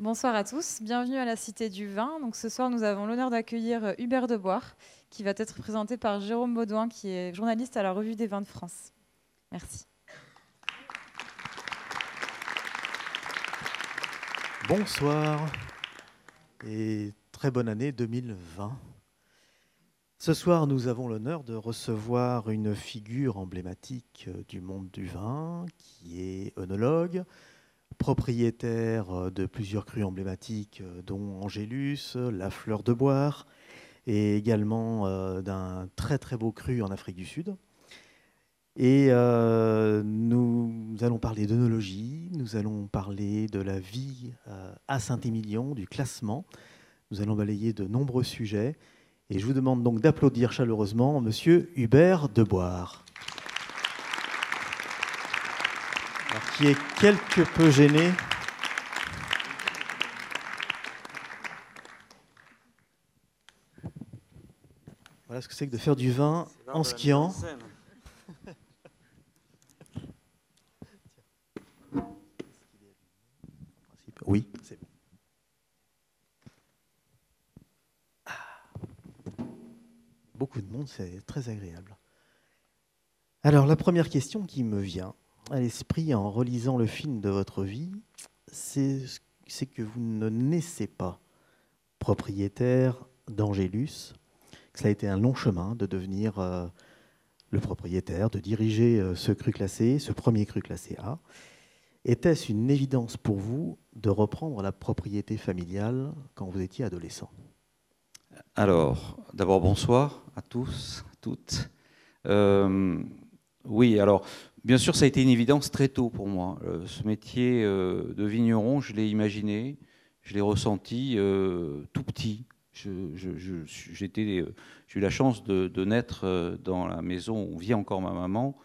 Bonsoir à tous, bienvenue à la Cité du Vin. Donc ce soir, nous avons l'honneur d'accueillir euh, Hubert Deboire, qui va être présenté par Jérôme Baudouin, qui est journaliste à la Revue des Vins de France. Merci. Bonsoir et très bonne année 2020. Ce soir, nous avons l'honneur de recevoir une figure emblématique euh, du monde du vin, qui est œnologue, propriétaire euh, de plusieurs crus emblématiques, euh, dont Angélus, La Fleur de Boire, et également d'un très très beau cru en Afrique du Sud. Et nous allons parler d'œnologie, nous allons parler de la vie à Saint-Émilion, du classement, nous allons balayer de nombreux sujets. Et je vous demande donc d'applaudir chaleureusement Monsieur Hubert Deboire. Qui est quelque peu gêné. Voilà ce que c'est que de faire du vin en skiant. Oui, c'est bon. beaucoup de monde, c'est très agréable. Alors la première question qui me vient à l'esprit en relisant le film de votre vie, c'est que vous ne naissez pas propriétaire d'Angélus, que ça a été un long chemin de devenir euh, le propriétaire, de diriger euh, ce cru classé, ce premier cru classé A. Était-ce une évidence pour vous de reprendre la propriété familiale quand vous étiez adolescent? Alors, d'abord bonsoir à tous, à toutes. Euh, oui, alors bien sûr, ça a été une évidence très tôt pour moi. Euh, ce métier euh, de vigneron, je l'ai imaginé, je l'ai ressenti tout petit. J'ai eu la chance de, naître dans la maison où vit encore ma maman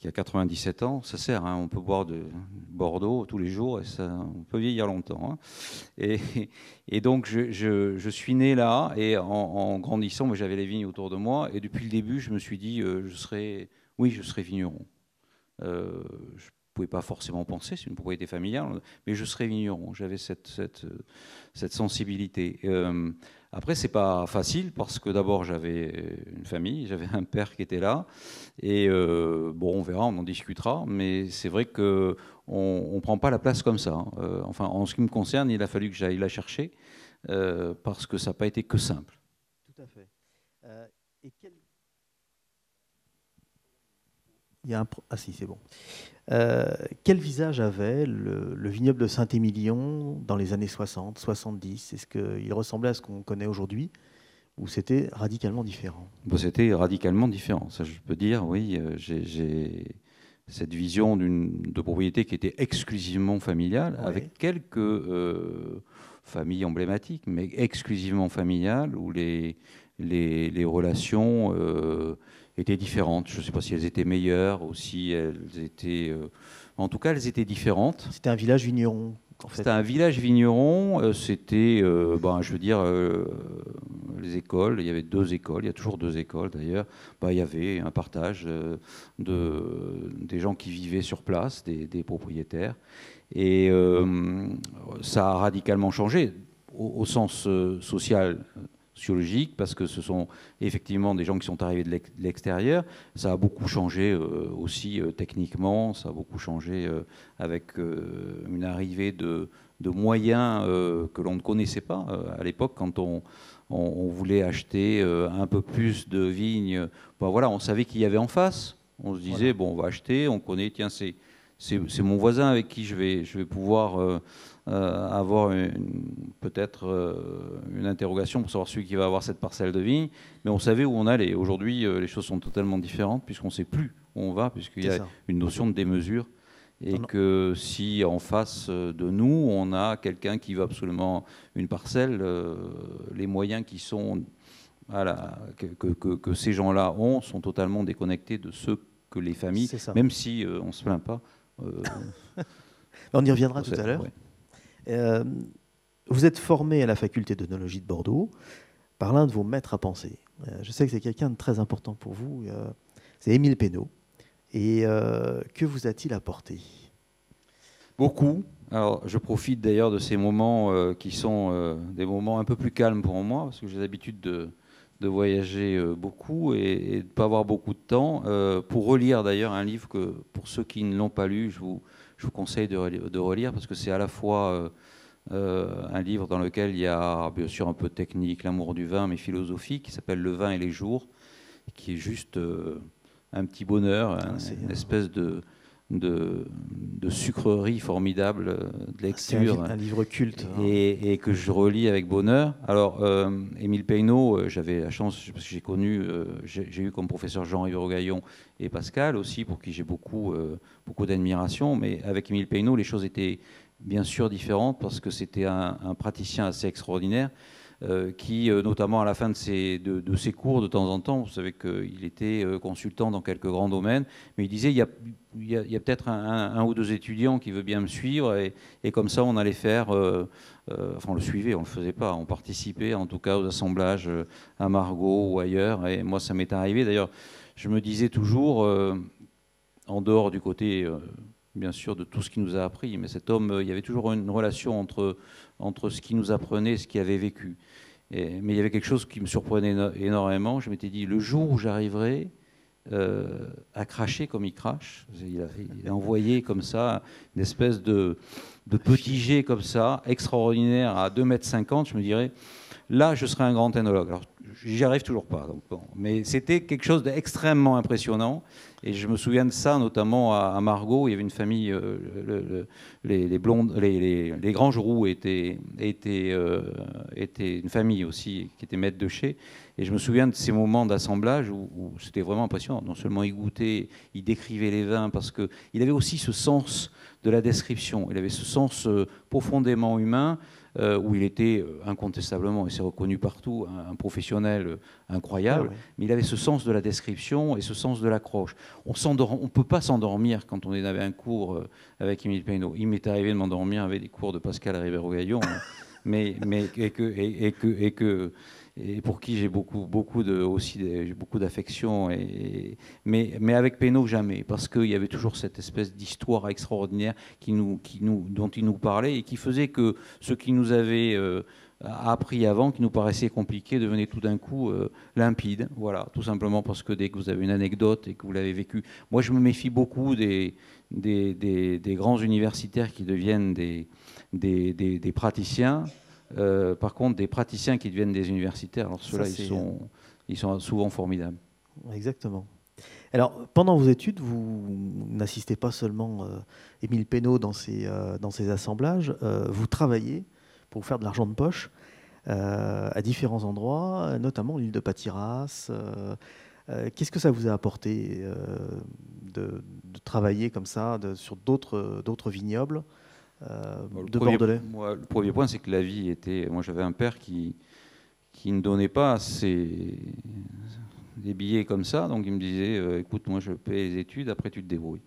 qui a 97 ans, ça sert. Hein. on peut boire de Bordeaux tous les jours et ça, on peut vieillir longtemps. Hein. Et, donc, je, suis né là et en, grandissant, j'avais les vignes autour de moi. Et depuis le début, je me suis dit, euh, je serais, oui, je serais vigneron. Euh, je ne pouvais pas forcément penser, c'est une propriété familiale, mais je serais vigneron. J'avais cette, sensibilité. Euh, après, c'est pas facile parce que d'abord j'avais une famille, j'avais un père qui était là, et euh, bon, on verra, on en discutera, mais c'est vrai que on, ne prend pas la place comme ça. Hein. Euh, enfin, en ce qui me concerne, il a fallu que j'aille la chercher euh, parce que ça n'a pas été que simple. Tout à fait. et quel Il y a un Ah si, c'est bon. Euh, quel visage avait le, vignoble de Saint-Émilion dans les années 60, 70 Est-ce qu'il ressemblait à ce qu'on connaît aujourd'hui ou c'était radicalement différent? C'était radicalement différent, ça je peux dire, oui. Euh, j'ai cette vision de propriété qui était exclusivement familiale, avec quelques euh, familles emblématiques, mais exclusivement familiales, où les, les, les relations étaient différentes. Je ne sais pas si elles étaient meilleures ou si elles étaient... Euh, en tout cas, elles étaient différentes. C'était un village vigneron. C'était un village vigneron. Euh, c'était, euh, ben, je veux dire, les écoles. Il y avait deux écoles. Il y a toujours deux écoles d'ailleurs. Ben, il y avait un partage de, des gens qui vivaient sur place, des, des propriétaires. Et ça a radicalement changé au, au sens social sociologique, parce que ce sont effectivement des gens qui sont arrivés de l'extérieur. Ça a beaucoup changé euh, aussi euh, techniquement, ça a beaucoup changé euh, avec une arrivée de, moyens que l'on ne connaissait pas à l'époque quand on, on, voulait acheter un peu plus de vignes. Ben voilà, on savait qu'il y avait en face. On se disait, bon, on va acheter, on connaît, tiens, c'est c'est mon voisin avec qui je vais, je vais pouvoir euh, avoir peut-être euh, une interrogation pour savoir celui qui va avoir cette parcelle de vigne, mais on savait où on allait. Aujourd'hui, euh, les choses sont totalement différentes puisqu'on ne sait plus où on va, puisqu'il y a une notion de démesure. Et que si en face de nous, on a quelqu'un qui veut absolument une parcelle, les moyens qui sont que, que, ces gens-là ont sont totalement déconnectés de ceux que les familles, même si on ne se plaint pas. on y reviendra tout à l'heure. Euh, vous êtes formé à la faculté d'œnologie de Bordeaux par l'un de vos maîtres à penser. Euh, je sais que c'est quelqu'un de très important pour vous. Euh, c'est Émile Pénaud. Et que vous a-t-il apporté? Beaucoup. Alors, je profite d'ailleurs de ces moments qui sont des moments un peu plus calmes pour moi, parce que j'ai l'habitude de, voyager beaucoup et, de ne pas avoir beaucoup de temps, pour relire d'ailleurs un livre que, pour ceux qui ne l'ont pas lu, je vous, je vous conseille de, de relire, parce que c'est à la fois un livre dans lequel il y a bien sûr un peu de technique, l'amour du vin, mais philosophique, qui s'appelle Le vin et les jours, qui est juste un petit bonheur, ah, une espèce de de, sucreries formidables euh, de lecture. Un, un, livre culte. Hein. Et, que je relis avec bonheur. Alors, euh, Émile Peynaud, euh, j'avais la chance, parce que j'ai connu, j'ai eu comme professeur Jean-Yves Rogaillon et Pascal aussi, pour qui j'ai beaucoup, beaucoup d'admiration. Mais avec Émile Peynaud, les choses étaient bien sûr différentes parce que c'était un, un praticien assez extraordinaire. Euh, qui, euh, notamment à la fin de ses, cours, de temps en temps, vous savez qu'il était euh, consultant dans quelques grands domaines, mais il disait il y a, peut-être un, ou deux étudiants qui veut bien me suivre, et, comme ça on allait faire, enfin on le suivait, on le faisait pas, on participait en tout cas aux assemblages à Margot ou ailleurs, et moi ça m'est arrivé. D'ailleurs, je me disais toujours, en dehors du côté bien sûr, de tout ce qu'il nous a appris. Mais cet homme, il y avait toujours une relation entre, entre ce qu'il nous apprenait et ce qu'il avait vécu. mais il y avait quelque chose qui me surprenait énormément. Je m'étais dit, le jour où j'arriverai euh, à cracher comme il crache, il a, envoyé comme ça une espèce de, petit jet comme ça, extraordinaire, à 2,50 m, je me dirais, là, je serai un grand ethnologue. Alors, j'y arrive toujours pas. Mais c'était quelque chose d'extrêmement impressionnant. Et je me souviens de ça, notamment à, Margot. Il y avait une famille, euh, les, blondes, les, les, grands roux étaient, euh, une famille aussi qui était maître de chez. Et je me souviens de ces moments d'assemblage où, c'était vraiment impressionnant. Non seulement il goûtait, il décrivait les vins, parce qu'il avait aussi ce sens de la description. Il avait ce sens euh, profondément humain. Euh, où il était euh, incontestablement, et c'est reconnu partout, un, professionnel euh, incroyable, ah mais il avait ce sens de la description et ce sens de l'accroche. On ne peut pas s'endormir quand on avait un cours avec Émile Peynaud. Il m'est arrivé de m'endormir avec des cours de Pascal Rivero-Gaillon, mais, mais et que, et que, et que et pour qui j'ai beaucoup, beaucoup aussi beaucoup d'affection. Mais, mais avec Pénaud, jamais, parce qu'il y avait toujours cette espèce d'histoire extraordinaire dont il nous parlait et qui faisait que ce qui nous avait euh, appris avant, qui nous paraissait compliqué, devenait tout d'un coup euh, limpide. Voilà, tout simplement parce que dès que vous avez une anecdote et que vous l'avez vécu, moi je me méfie beaucoup des, grands universitaires qui deviennent des praticiens. Euh, par contre, des praticiens qui deviennent des universitaires, alors ceux-là, ils, sont, ils sont souvent formidables. Exactement. Alors, pendant vos études, vous n'assistez pas seulement euh, Émile Pénaud dans ses, euh, dans ses assemblages, vous travaillez pour faire de l'argent de poche à différents endroits, notamment l'île de Patiras. Qu'est-ce que ça vous a apporté de, travailler comme ça sur d'autres vignobles euh, de Bordelais Le premier point, c'est que la vie était. Moi, j'avais un père qui, qui ne donnait pas ses, des billets comme ça. Donc, il me disait euh, écoute, moi, je paie les études, après, tu te débrouilles.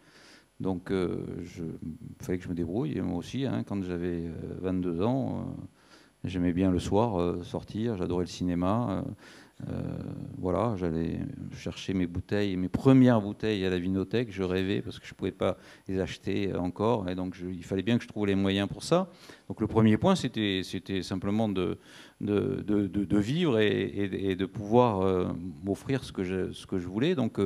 Donc, euh, il fallait que je me débrouille. Et moi aussi, hein, quand j'avais 22 ans, j'aimais bien le soir sortir, j'adorais le cinéma. Euh, voilà, j'allais chercher mes bouteilles, mes premières bouteilles à la vinothèque. Je rêvais parce que je ne pouvais pas les acheter encore. Et donc, il fallait bien que je trouve les moyens pour ça. Donc, le premier point, c'était simplement de, de, vivre et, de pouvoir euh, m'offrir ce, que je, voulais. Donc,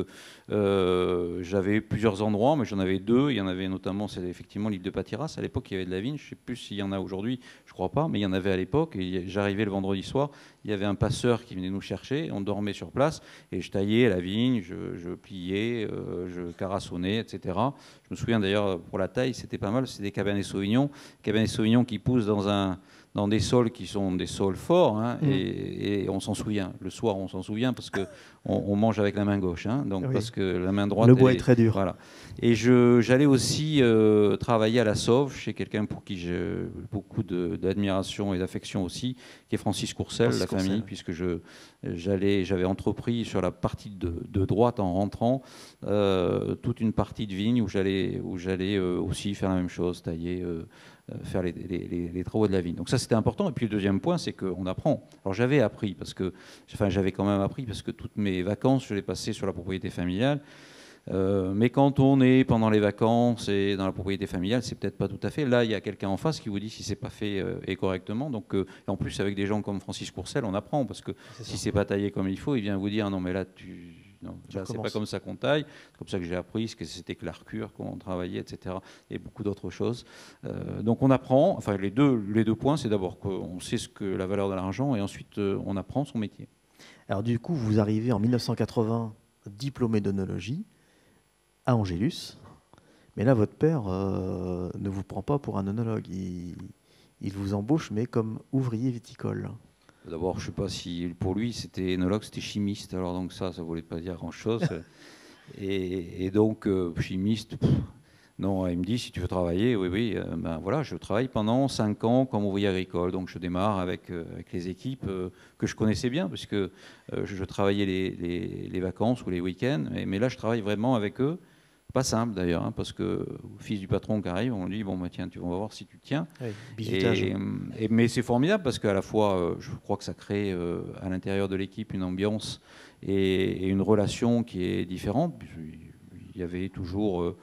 euh, j'avais plusieurs endroits, mais j'en avais deux. Il y en avait notamment, c'est effectivement l'île de Patiras. À l'époque, il y avait de la vigne. Je ne sais plus s'il y en a aujourd'hui, je ne crois pas, mais il y en avait à l'époque. J'arrivais le vendredi soir. Il y avait un passeur qui venait nous chercher. On dormait sur place et je taillais la vigne, je, pliais, euh, je carassonnais, etc. Je me souviens d'ailleurs, pour la taille, c'était pas mal. C'est des cabernet sauvignon. Cabernet sauvignon qui poussent dans un dans des sols qui sont des sols forts, hein, mm. et, on s'en souvient. Le soir, on s'en souvient parce que on, mange avec la main gauche, hein, donc parce que la main droite. Le bois est, très dur. Voilà. Et j'allais aussi euh, travailler à la Sauve chez quelqu'un pour qui j'ai beaucoup d'admiration et d'affection aussi, qui est Francis Courcel, la famille, puisque je j'allais, j'avais entrepris sur la partie de, droite en rentrant euh, toute une partie de vigne où j'allais où j'allais euh, aussi faire la même chose, tailler. Faire les, travaux de la vigne. Donc ça, c'était important. Et puis le deuxième point, c'est qu'on apprend. Alors j'avais appris, parce que, enfin j'avais quand même appris, parce que toutes mes vacances, je les passais sur la propriété familiale. Euh, mais quand on est pendant les vacances et dans la propriété familiale, c'est peut-être pas tout à fait. Là, il y a quelqu'un en face qui vous dit si c'est pas fait euh, et correctement. Donc, euh, en plus avec des gens comme Francis Courcel, on apprend parce que si c'est pas taillé comme il faut, il vient vous dire non mais là tu non, c'est pas comme ça qu'on taille. C'est comme ça que j'ai appris ce que c'était que l'arcure, comment on travaillait, etc. Et beaucoup d'autres choses. donc on apprend. Enfin, les deux, les deux points, c'est d'abord qu'on sait ce que la valeur de l'argent et ensuite on apprend son métier. Alors du coup, vous arrivez en 1980 diplômé d'onologie à Angélus. Mais là, votre père euh, ne vous prend pas pour un onologue. Il, vous embauche, mais comme ouvrier viticole. D'abord, je ne sais pas si pour lui, c'était énologue, c'était chimiste. Alors donc ça, ça ne voulait pas dire grand-chose. et, donc, euh, chimiste, non, il me dit, si tu veux travailler, oui, oui, euh, ben voilà, je travaille pendant 5 ans comme ouvrier agricole. Donc je démarre avec, avec les équipes que je connaissais bien, puisque je, travaillais les, les, vacances ou les week-ends. Mais, mais, là, je travaille vraiment avec eux. Pas simple d'ailleurs, hein, parce que fils du patron qui arrive, on lui dit bon bah, tiens, tu vas voir si tu tiens. et, mais c'est formidable parce qu'à la fois, euh, je crois que ça crée euh, à l'intérieur de l'équipe une ambiance et, une relation qui est différente. Il y avait toujours euh,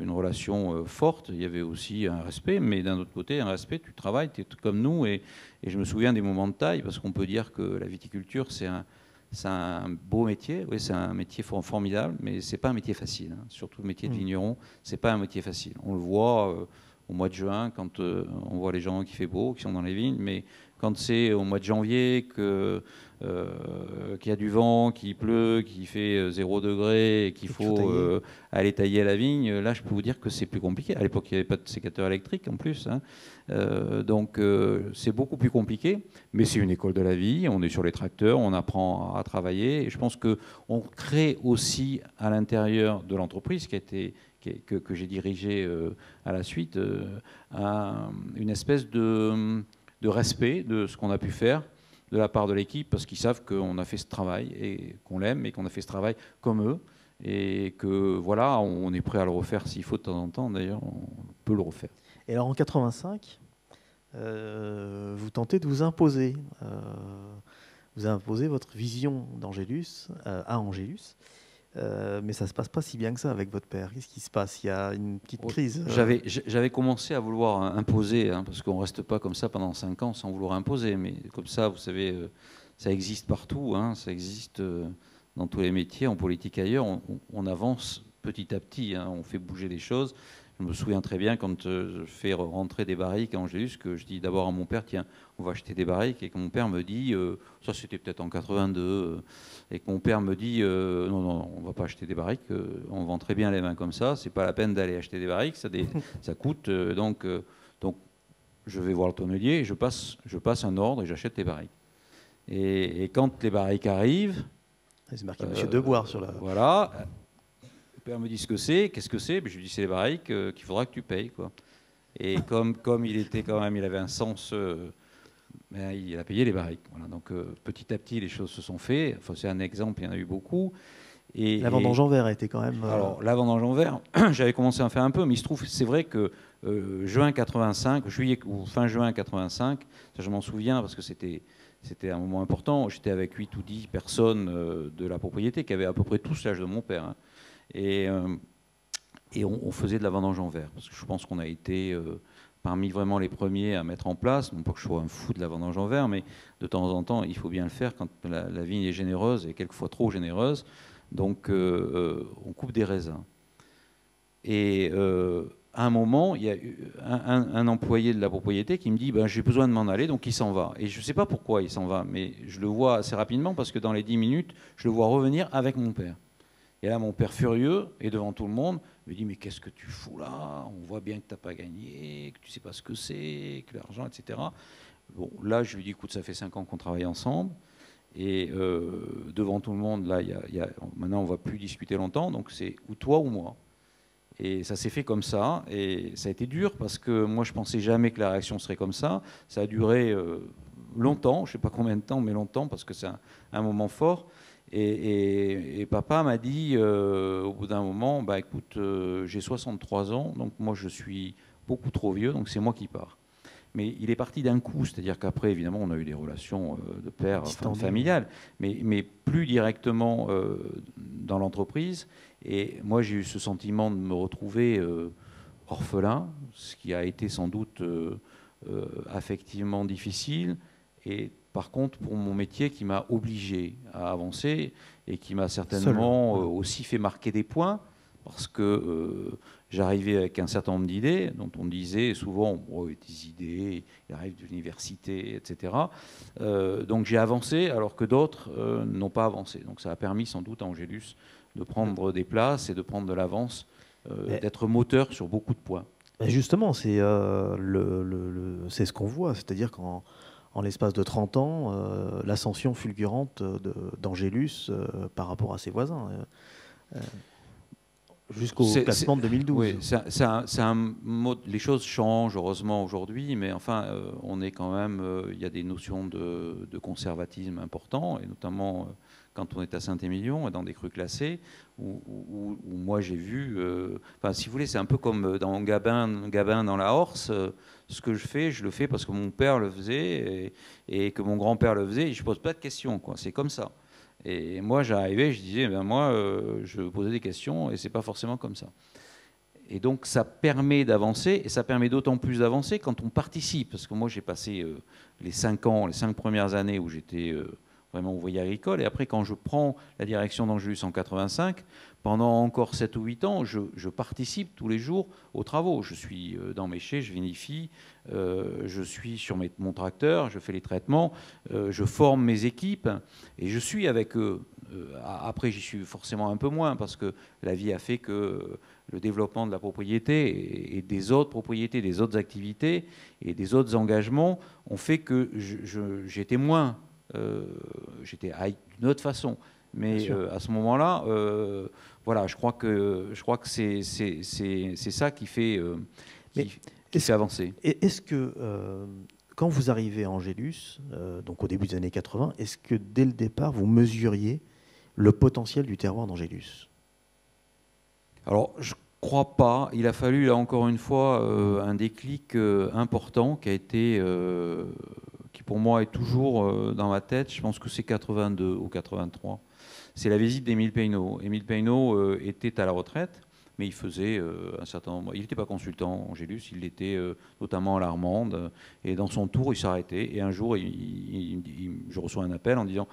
une relation forte, il y avait aussi un respect, mais d'un autre côté, un respect, tu travailles, tu es comme nous, et, et, je me souviens des moments de taille, parce qu'on peut dire que la viticulture, c'est un, un beau métier, oui, c'est un métier formidable, mais c'est pas un métier facile. Hein. Surtout le métier de mm. vigneron, c'est pas un métier facile. On le voit euh, au mois de juin quand euh, on voit les gens qui fait beau, qui sont dans les vignes, mais quand c'est au mois de janvier que euh, qu'il y a du vent, qu'il pleut, qu'il fait 0 degré et qu'il faut aller tailler la vigne, là je peux vous dire que c'est plus compliqué. À l'époque, il n'y avait pas de sécateur électrique en plus. Hein. Euh, donc euh, c'est beaucoup plus compliqué, mais c'est une école de la vie. On est sur les tracteurs, on apprend à travailler. Et je pense qu'on crée aussi à l'intérieur de l'entreprise qui a été que, que j'ai dirigé euh, à la suite, une espèce de, de, respect de ce qu'on a pu faire de la part de l'équipe, parce qu'ils savent qu'on a fait ce travail et qu'on l'aime et qu'on a fait ce travail comme eux, et que voilà, on est prêt à le refaire s'il faut de temps en temps. D'ailleurs, on peut le refaire. Et alors en 85, euh, vous tentez de vous imposer. Euh, vous imposez votre vision d'Angélus euh, à Angélus. Mais ça ne se passe pas si bien que ça avec votre père. Qu'est-ce qui se passe? Il y a une petite crise. J'avais commencé à vouloir imposer, hein, parce qu'on ne reste pas comme ça pendant 5 ans sans vouloir imposer. Mais comme ça, vous savez, ça existe partout. Hein, ça existe dans tous les métiers, en politique ailleurs. On, avance petit à petit, hein, on fait bouger les choses. Je me souviens très bien quand euh, je fais rentrer des barriques à Angélus, que je dis d'abord à mon père, tiens, on va acheter des barriques, et que mon père me dit, euh, ça c'était peut-être en 82, euh, et que mon père me dit, non, non, on va pas acheter des barriques, on vend très bien les mains comme ça, c'est pas la peine d'aller acheter des barriques, ça, ça coûte, donc, donc je vais voir le tonnelier, je passe, je passe un ordre et j'achète les barriques. Et, quand les barriques arrivent, c'est marqué Monsieur Deboire sur la. Voilà. Le père me dit ce que c'est, qu'est-ce que c'est Je lui dis c'est les barriques euh, qu'il faudra que tu payes. Quoi. Et comme, comme il était quand même, il avait un sens, euh, ben, il a payé les barriques. Voilà. Donc euh, petit à petit, les choses se sont faites. Enfin, c'est un exemple, il y en a eu beaucoup. Et, la vendange en verre a été quand même. Alors la vendange en verre, j'avais commencé à en faire un peu, mais il se trouve, c'est vrai que juin 85, juillet ou fin juin 85, ça je m'en souviens parce que c'était c'était un moment important. J'étais avec 8 ou 10 personnes de la propriété qui avaient à peu près tous l'âge de mon père. Hein. Et, euh, on, faisait de la vendange en verre. Parce que je pense qu'on a été euh, parmi vraiment les premiers à mettre en place, non pas que je sois un fou de la vendange en verre, mais de temps en temps, il faut bien le faire quand la, vigne est généreuse et quelquefois trop généreuse. Donc, euh, on coupe des raisins. Et à un moment, il y a un, un, employé de la propriété qui me dit ben, J'ai besoin de m'en aller, donc il s'en va. Et je ne sais pas pourquoi il s'en va, mais je le vois assez rapidement parce que dans les 10 minutes, je le vois revenir avec mon père. Et là, mon père furieux, et devant tout le monde, me dit Mais qu'est-ce que tu fous là? On voit bien que tu n'as pas gagné, que tu ne sais pas ce que c'est, que l'argent, etc. Bon, là, je lui dis Écoute, ça fait cinq ans qu'on travaille ensemble. Et euh, devant tout le monde, là, maintenant, on ne va plus discuter longtemps, donc c'est ou toi ou moi. Et ça s'est fait comme ça, et ça a été dur parce que moi, je pensais jamais que la réaction serait comme ça. Ça a duré euh, longtemps, je ne sais pas combien de temps, mais longtemps, parce que c'est un, moment fort. Et, papa m'a dit euh, au bout d'un moment, bah écoute, euh, j'ai 63 ans, donc moi je suis beaucoup trop vieux, donc c'est moi qui pars. Mais il est parti d'un coup, c'est-à-dire qu'après, évidemment, on a eu des relations de père familiales, mais, mais, plus directement dans l'entreprise. Et moi, j'ai eu ce sentiment de me retrouver orphelin, ce qui a été sans doute affectivement difficile. Et par contre, pour mon métier, qui m'a obligé à avancer et qui m'a certainement aussi fait marquer des points parce que euh, j'arrivais avec un certain nombre d'idées, dont on disait souvent des idées, il arrive de l'université, etc. Euh, donc j'ai avancé alors que d'autres euh, n'ont pas avancé. Donc ça a permis sans doute à Angélus de prendre des places et de prendre de l'avance, d'être moteur sur beaucoup de points. Justement, c'est le, ce qu'on voit, c'est-à-dire qu'en en l'espace de 30 ans, l'ascension fulgurante d'Angélus par rapport à ses voisins jusqu'au classement de 2012. Oui, c'est un, mode, les choses changent heureusement aujourd'hui, mais enfin, euh, on est quand même, euh, il y a des notions de, conservatisme important, et notamment euh, quand on est à Saint-Émilion, dans des crues classées, où, moi j'ai vu, enfin, si vous voulez, c'est un peu comme dans Gabin, Gabin dans la Horse. ce que je fais, je le fais parce que mon père le faisait et, que mon grand-père le faisait, et je pose pas de questions, quoi. C'est comme ça. Et moi, j'arrivais, je disais, ben moi, euh, je posais des questions et c'est pas forcément comme ça. Et donc, ça permet d'avancer et ça permet d'autant plus d'avancer quand on participe. Parce que moi, j'ai passé euh, les cinq ans, les cinq premières années où j'étais euh, vraiment ouvrier agricole. Et après, quand je prends la direction d'Angélus en 85, pendant encore 7 ou 8 ans, je, participe tous les jours aux travaux. Je suis euh, dans mes chais, je vinifie, euh, je suis sur mon tracteur, je fais les traitements, euh, je forme mes équipes et je suis avec eux. après, j'y suis forcément un peu moins parce que la vie a fait que le développement de la propriété et, des autres propriétés, des autres activités et des autres engagements ont fait que j'étais moins, j'étais d'une autre façon. Mais à ce moment-là, voilà, je crois que, je crois que c'est, ça qui fait, euh, qui, avancer. Est-ce que, euh, quand vous arrivez à Angélus, euh, donc au début des années 80, est-ce que dès le départ, vous mesuriez le potentiel du terroir d'Angélus Alors, je crois pas. Il a fallu, là encore une fois, un déclic important qui a été, pour moi est toujours dans ma tête. Je pense que c'est 82 ou 83 c'est la visite d'Émile Peynaud. Émile Peynaud euh, était à la retraite, mais il faisait euh, un certain nombre. Il n'était pas consultant Angélus, il était euh, notamment à l'Armande. Et dans son tour, il s'arrêtait. Et un jour, je reçois un appel en disant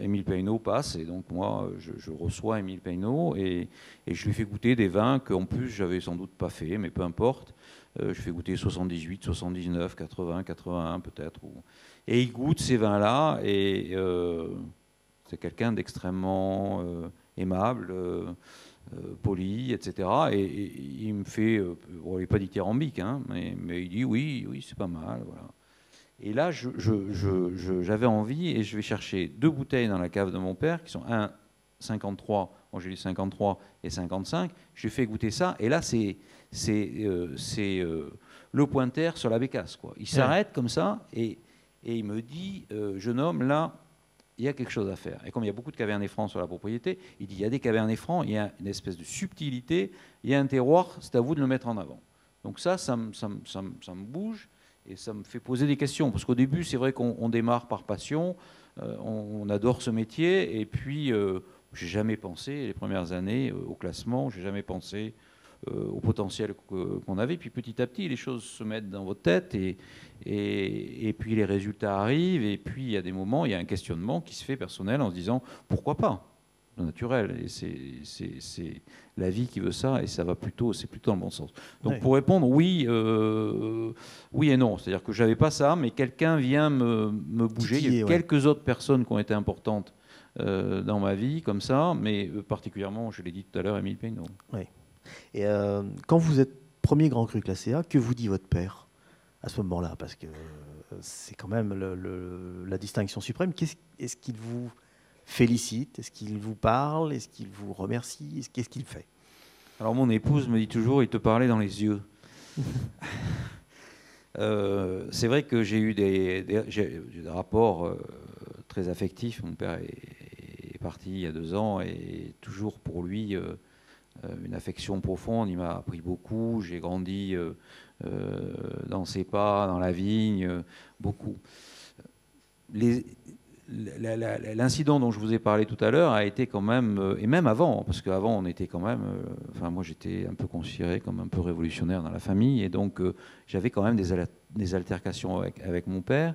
Émile Peynaud passe. Et donc, moi, je, reçois Émile Peynaud et, je lui fais goûter des vins qu'en plus, j'avais sans doute pas fait, mais peu importe. Je fais goûter 78, 79, 80, 81 peut-être. Et il goûte ces vins-là. Et c'est quelqu'un d'extrêmement euh, aimable, euh, euh, poli, etc. Et, il me fait, il n'est pas dithyrambique, hein, mais, mais, il dit oui, oui, c'est pas mal. Et là, j'avais envie et je vais chercher deux bouteilles dans la cave de mon père, qui sont un 53, j'ai lu 53 et 55. Je fais goûter ça, et là, c'est c'est le pointer sur la bécasse. Quoi. Il s'arrête comme ça, et, et, il me dit, jeune homme, là, il y a quelque chose à faire. Et comme il y a beaucoup de cavernes francs sur la propriété, il dit il y a des cavernes francs, il y a une espèce de subtilité, il y a un terroir, c'est à vous de le mettre en avant. Donc ça, ça, me bouge et ça me fait poser des questions. Parce qu'au début, c'est vrai qu'on démarre par passion, euh, on, adore ce métier, et puis euh, j'ai jamais pensé, les premières années, euh, au classement, j'ai jamais pensé euh, au potentiel qu'on avait. Puis petit à petit, les choses se mettent dans votre tête et, et, puis les résultats arrivent. Et puis il y a des moments, il y a un questionnement qui se fait personnel en se disant pourquoi pas? Naturel. Et c'est la vie qui veut ça et ça va plutôt c'est plutôt dans le bon sens. Donc pour répondre oui euh, oui et non. C'est à dire que j'avais pas ça mais quelqu'un vient me, me bouger. Il y a quelques autres personnes qui ont été importantes euh, dans ma vie comme ça. Mais particulièrement je l'ai dit tout à l'heure Émile Peynaud oui et euh, quand vous êtes premier grand cru classé A, que vous dit votre père à ce moment-là? Parce que euh, c'est quand même la distinction suprême. Est-ce qu'il vous félicite? Est-ce qu'il vous parle? Est-ce qu'il vous remercie? Qu'est-ce qu'il fait? Alors mon épouse me dit toujours, il te parlait dans les yeux. Euh, c'est vrai que j'ai eu des, rapports très affectifs. Mon père est, parti il y a deux ans et toujours pour lui, euh, une affection profonde. Il m'a appris beaucoup. J'ai grandi euh, dans ses pas, dans la vigne, beaucoup. L'incident dont je vous ai parlé tout à l'heure a été quand même, euh, et même avant, parce qu'avant on était quand même, euh, enfin moi j'étais un peu considéré comme un peu révolutionnaire dans la famille, et donc euh, j'avais quand même des, altercations avec, mon père.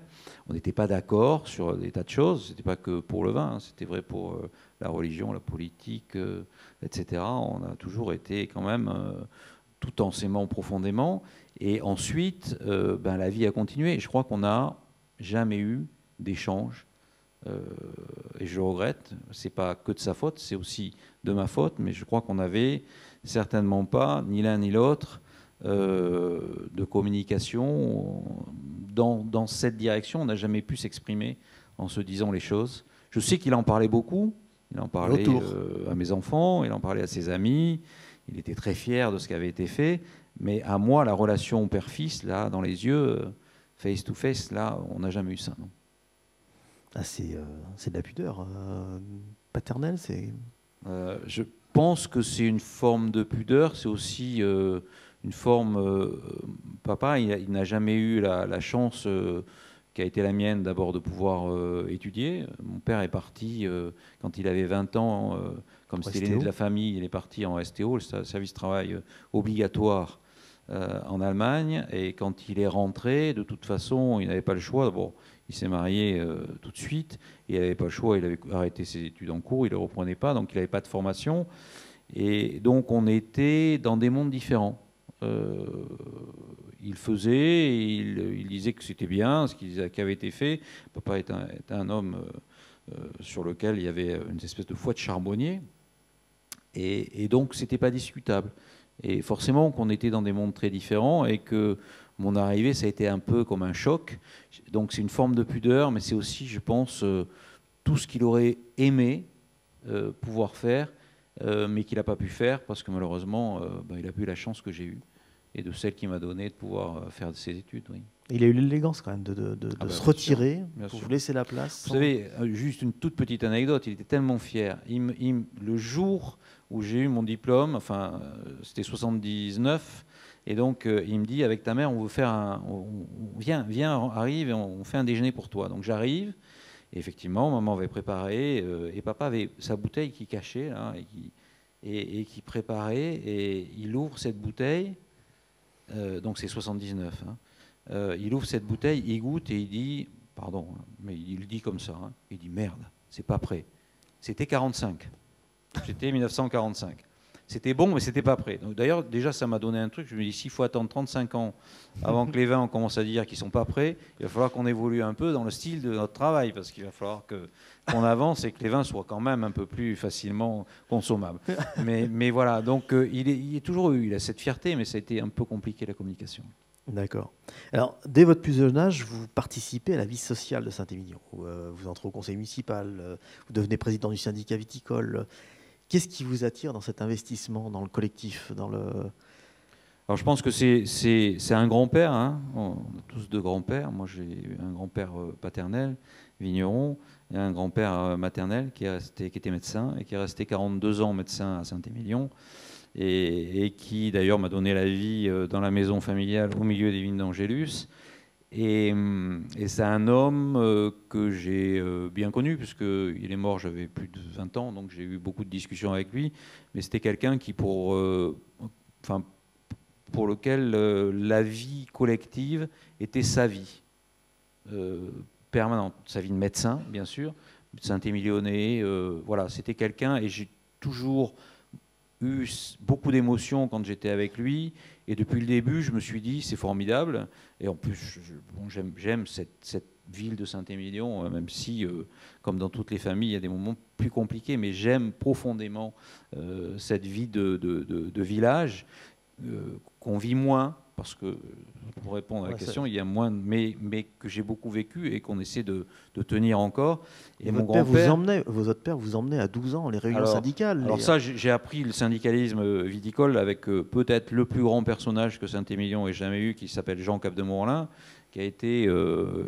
On n'était pas d'accord sur des tas de choses, c'était pas que pour le vin, hein, c'était vrai pour la religion, la politique, etc. On a toujours été quand même tout en s'aimant profondément, et ensuite ben, la vie a continué, et je crois qu'on n'a jamais eu d'échange euh, et je regrette. C'est pas que de sa faute, c'est aussi de ma faute, mais je crois qu'on n'avait certainement pas, ni l'un ni l'autre, euh, de communication dans, dans, cette direction. On n'a jamais pu s'exprimer en se disant les choses. Je sais qu'il en parlait beaucoup. Il en parlait euh, à mes enfants, il en parlait à ses amis. Il était très fier de ce qui avait été fait. Mais à moi, la relation père-fils, là, dans les yeux, face to face, là, on n'a jamais eu ça. Non. Ah, euh, c'est, de la pudeur euh, paternelle c'est... Euh, je pense que c'est une forme de pudeur, c'est aussi une forme... papa, il, n'a jamais eu la, chance qui a été la mienne d'abord de pouvoir étudier. Mon père est parti quand il avait 20 ans, comme c'était l'aîné de la famille, il est parti en STO, le service travail obligatoire en Allemagne. Et quand il est rentré, de toute façon, il n'avait pas le choix. Bon, il s'est marié euh, tout de suite. il n'avait pas le choix. Il avait arrêté ses études en cours. Il ne les reprenait pas. Donc, il n'avait pas de formation. Et donc, on était dans des mondes différents. Euh, il faisait, il, disait que c'était bien ce qui, avait été fait. Papa était un, homme euh, sur lequel il y avait une espèce de foi de charbonnier. Et, et donc, c'était pas discutable. Et forcément qu'on était dans des mondes très différents et que mon arrivée, ça a été un peu comme un choc. Donc c'est une forme de pudeur, mais c'est aussi, je pense, euh, tout ce qu'il aurait aimé euh, pouvoir faire, euh, mais qu'il n'a pas pu faire parce que malheureusement, bah, il a eu la chance que j'ai eue et de celle qui m'a donné de pouvoir faire ses études. Oui. Il a eu l'élégance quand même de, ah bah, se retirer pour vous laisser la place. Vous savez, juste une toute petite anecdote, il était tellement fier. le jour où j'ai eu mon diplôme, enfin c'était 79, et donc, euh, il me dit, avec ta mère, on veut faire un... viens, viens, arrive et on fait un déjeuner pour toi. Donc, j'arrive. Et effectivement, maman avait préparé, euh, et papa avait sa bouteille qui cachait, là, et, qui, préparait, et il ouvre cette bouteille, euh, donc c'est 79, hein. il ouvre cette bouteille, il goûte, et il dit, pardon, hein, mais il le dit comme ça, hein, il dit, merde, c'est pas prêt. C'était 45. C'était 1945. C'était bon, mais c'était pas prêt. D'ailleurs, déjà, ça m'a donné un truc. Je me dis, s'il faut attendre 35 ans avant que les vins on commence à dire qu'ils sont pas prêts, il va falloir qu'on évolue un peu dans le style de notre travail, parce qu'il va falloir qu'on avance et que les vins soient quand même un peu plus facilement consommables. Mais, voilà, donc euh, il, est, il est toujours eu, il a cette fierté, mais ça a été un peu compliqué la communication. D'accord. Alors, dès votre plus jeune âge, vous participez à la vie sociale de Saint-Émilion. Vous, euh, vous entrez au conseil municipal, euh, vous devenez président du syndicat viticole. Qu'est-ce qui vous attire dans cet investissement, dans le collectif dans le... Alors je pense que c'est un grand-père, hein. on a tous deux grands-pères. Moi j'ai un grand-père euh, paternel, vigneron, et un grand-père euh, maternel qui, est était médecin et qui est resté 42 ans médecin à Saint-Émilion et, qui d'ailleurs m'a donné la vie euh, dans la maison familiale au milieu des vignes d'Angélus. Hum, et, c'est un homme euh, que j'ai euh, bien connu, puisqu'il est mort, j'avais plus de 20 ans, donc j'ai eu beaucoup de discussions avec lui. Mais c'était quelqu'un qui, pour, euh, enfin, pour lequel la vie collective était sa vie permanente. Sa vie de médecin, bien sûr, Saint-Émilionnais. voilà, c'était quelqu'un, et j'ai toujours eu beaucoup d'émotions quand j'étais avec lui. Et depuis le début, je me suis dit, c'est formidable. Et en plus, j'aime cette, ville de Saint-Émilion, euh, même si, euh, comme dans toutes les familles, il y a des moments plus compliqués, mais j'aime profondément euh, cette vie de, de village qu'on vit moins parce que, pour répondre à la question, il y a moins, mais, mais que j'ai beaucoup vécu et qu'on essaie de, tenir encore. Et, mon grand-père vous emmenait, vos autres pères vous emmenaient à 12 ans les réunions syndicales. Alors ça, j'ai appris le syndicalisme viticole avec euh, peut-être le plus grand personnage que Saint-Émilion ait jamais eu, qui s'appelle Jean Cap de Morlin, qui a été, euh,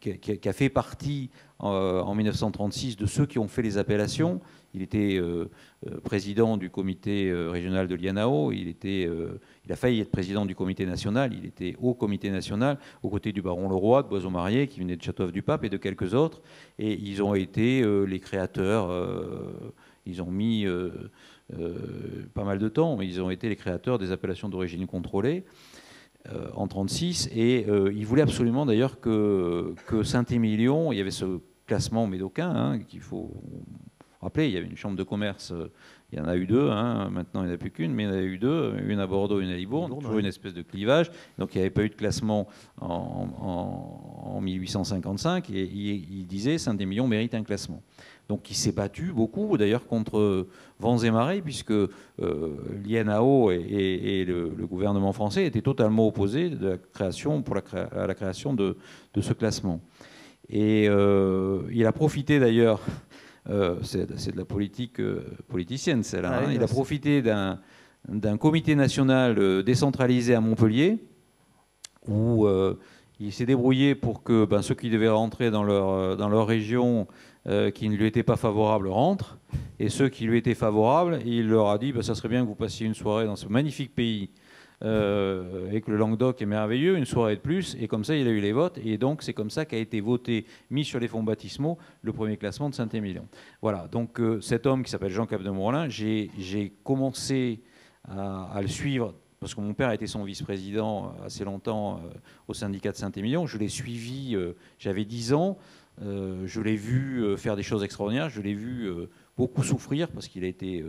qui, a, fait partie en 1936 de ceux qui ont fait les appellations. Il était euh, euh, président du comité euh, régional de l'IANAO, il, il a failli être président du comité national, il était au comité national, aux côtés du baron Leroy, de Boisot-Marié, qui venait de Châteauneuf-du-Pape, et de quelques autres. Et ils ont été les créateurs, ils ont mis pas mal de temps, mais ils ont été les créateurs des appellations d'origine contrôlée. en 1936, et ils voulaient absolument d'ailleurs que, que Saint-Émilion, il y avait ce classement médocain hein, qu'il faut rappelez, il y avait une chambre de commerce, euh, il y en a eu deux, hein, maintenant il n'y en a plus qu'une, mais il y en a eu deux, une à Bordeaux, une à Libourne, toujours une espèce de clivage. Donc il n'y avait pas eu de classement en, 1855, et il, disait Saint-Émilion mérite un classement. Donc il s'est battu beaucoup, d'ailleurs, contre vents et marées, puisque euh, l'INAO et, le, gouvernement français étaient totalement opposés de la création, pour la à la création de, ce classement. Et euh, il a profité d'ailleurs euh, c'est de la politique euh, politicienne, celle-là. Hein. Il a profité d'un comité national euh, décentralisé à Montpellier, où il s'est débrouillé pour que ben, ceux qui devaient rentrer dans leur, dans leur région qui ne lui étaient pas favorables rentrent, et ceux qui lui étaient favorables, il leur a dit ben, ça serait bien que vous passiez une soirée dans ce magnifique pays euh, et que le Languedoc est merveilleux, une soirée de plus, et comme ça il a eu les votes, et donc c'est comme ça qu'a été voté, mis sur les fonds baptismaux, le premier classement de Saint-Émilion. Voilà, donc euh, cet homme qui s'appelle Jean Cap de Morlin, j'ai commencé à, le suivre parce que mon père a été son vice-président assez longtemps euh, au syndicat de Saint-Émilion. Je l'ai suivi, j'avais 10 ans, je l'ai vu faire des choses extraordinaires, je l'ai vu beaucoup souffrir parce qu'il a été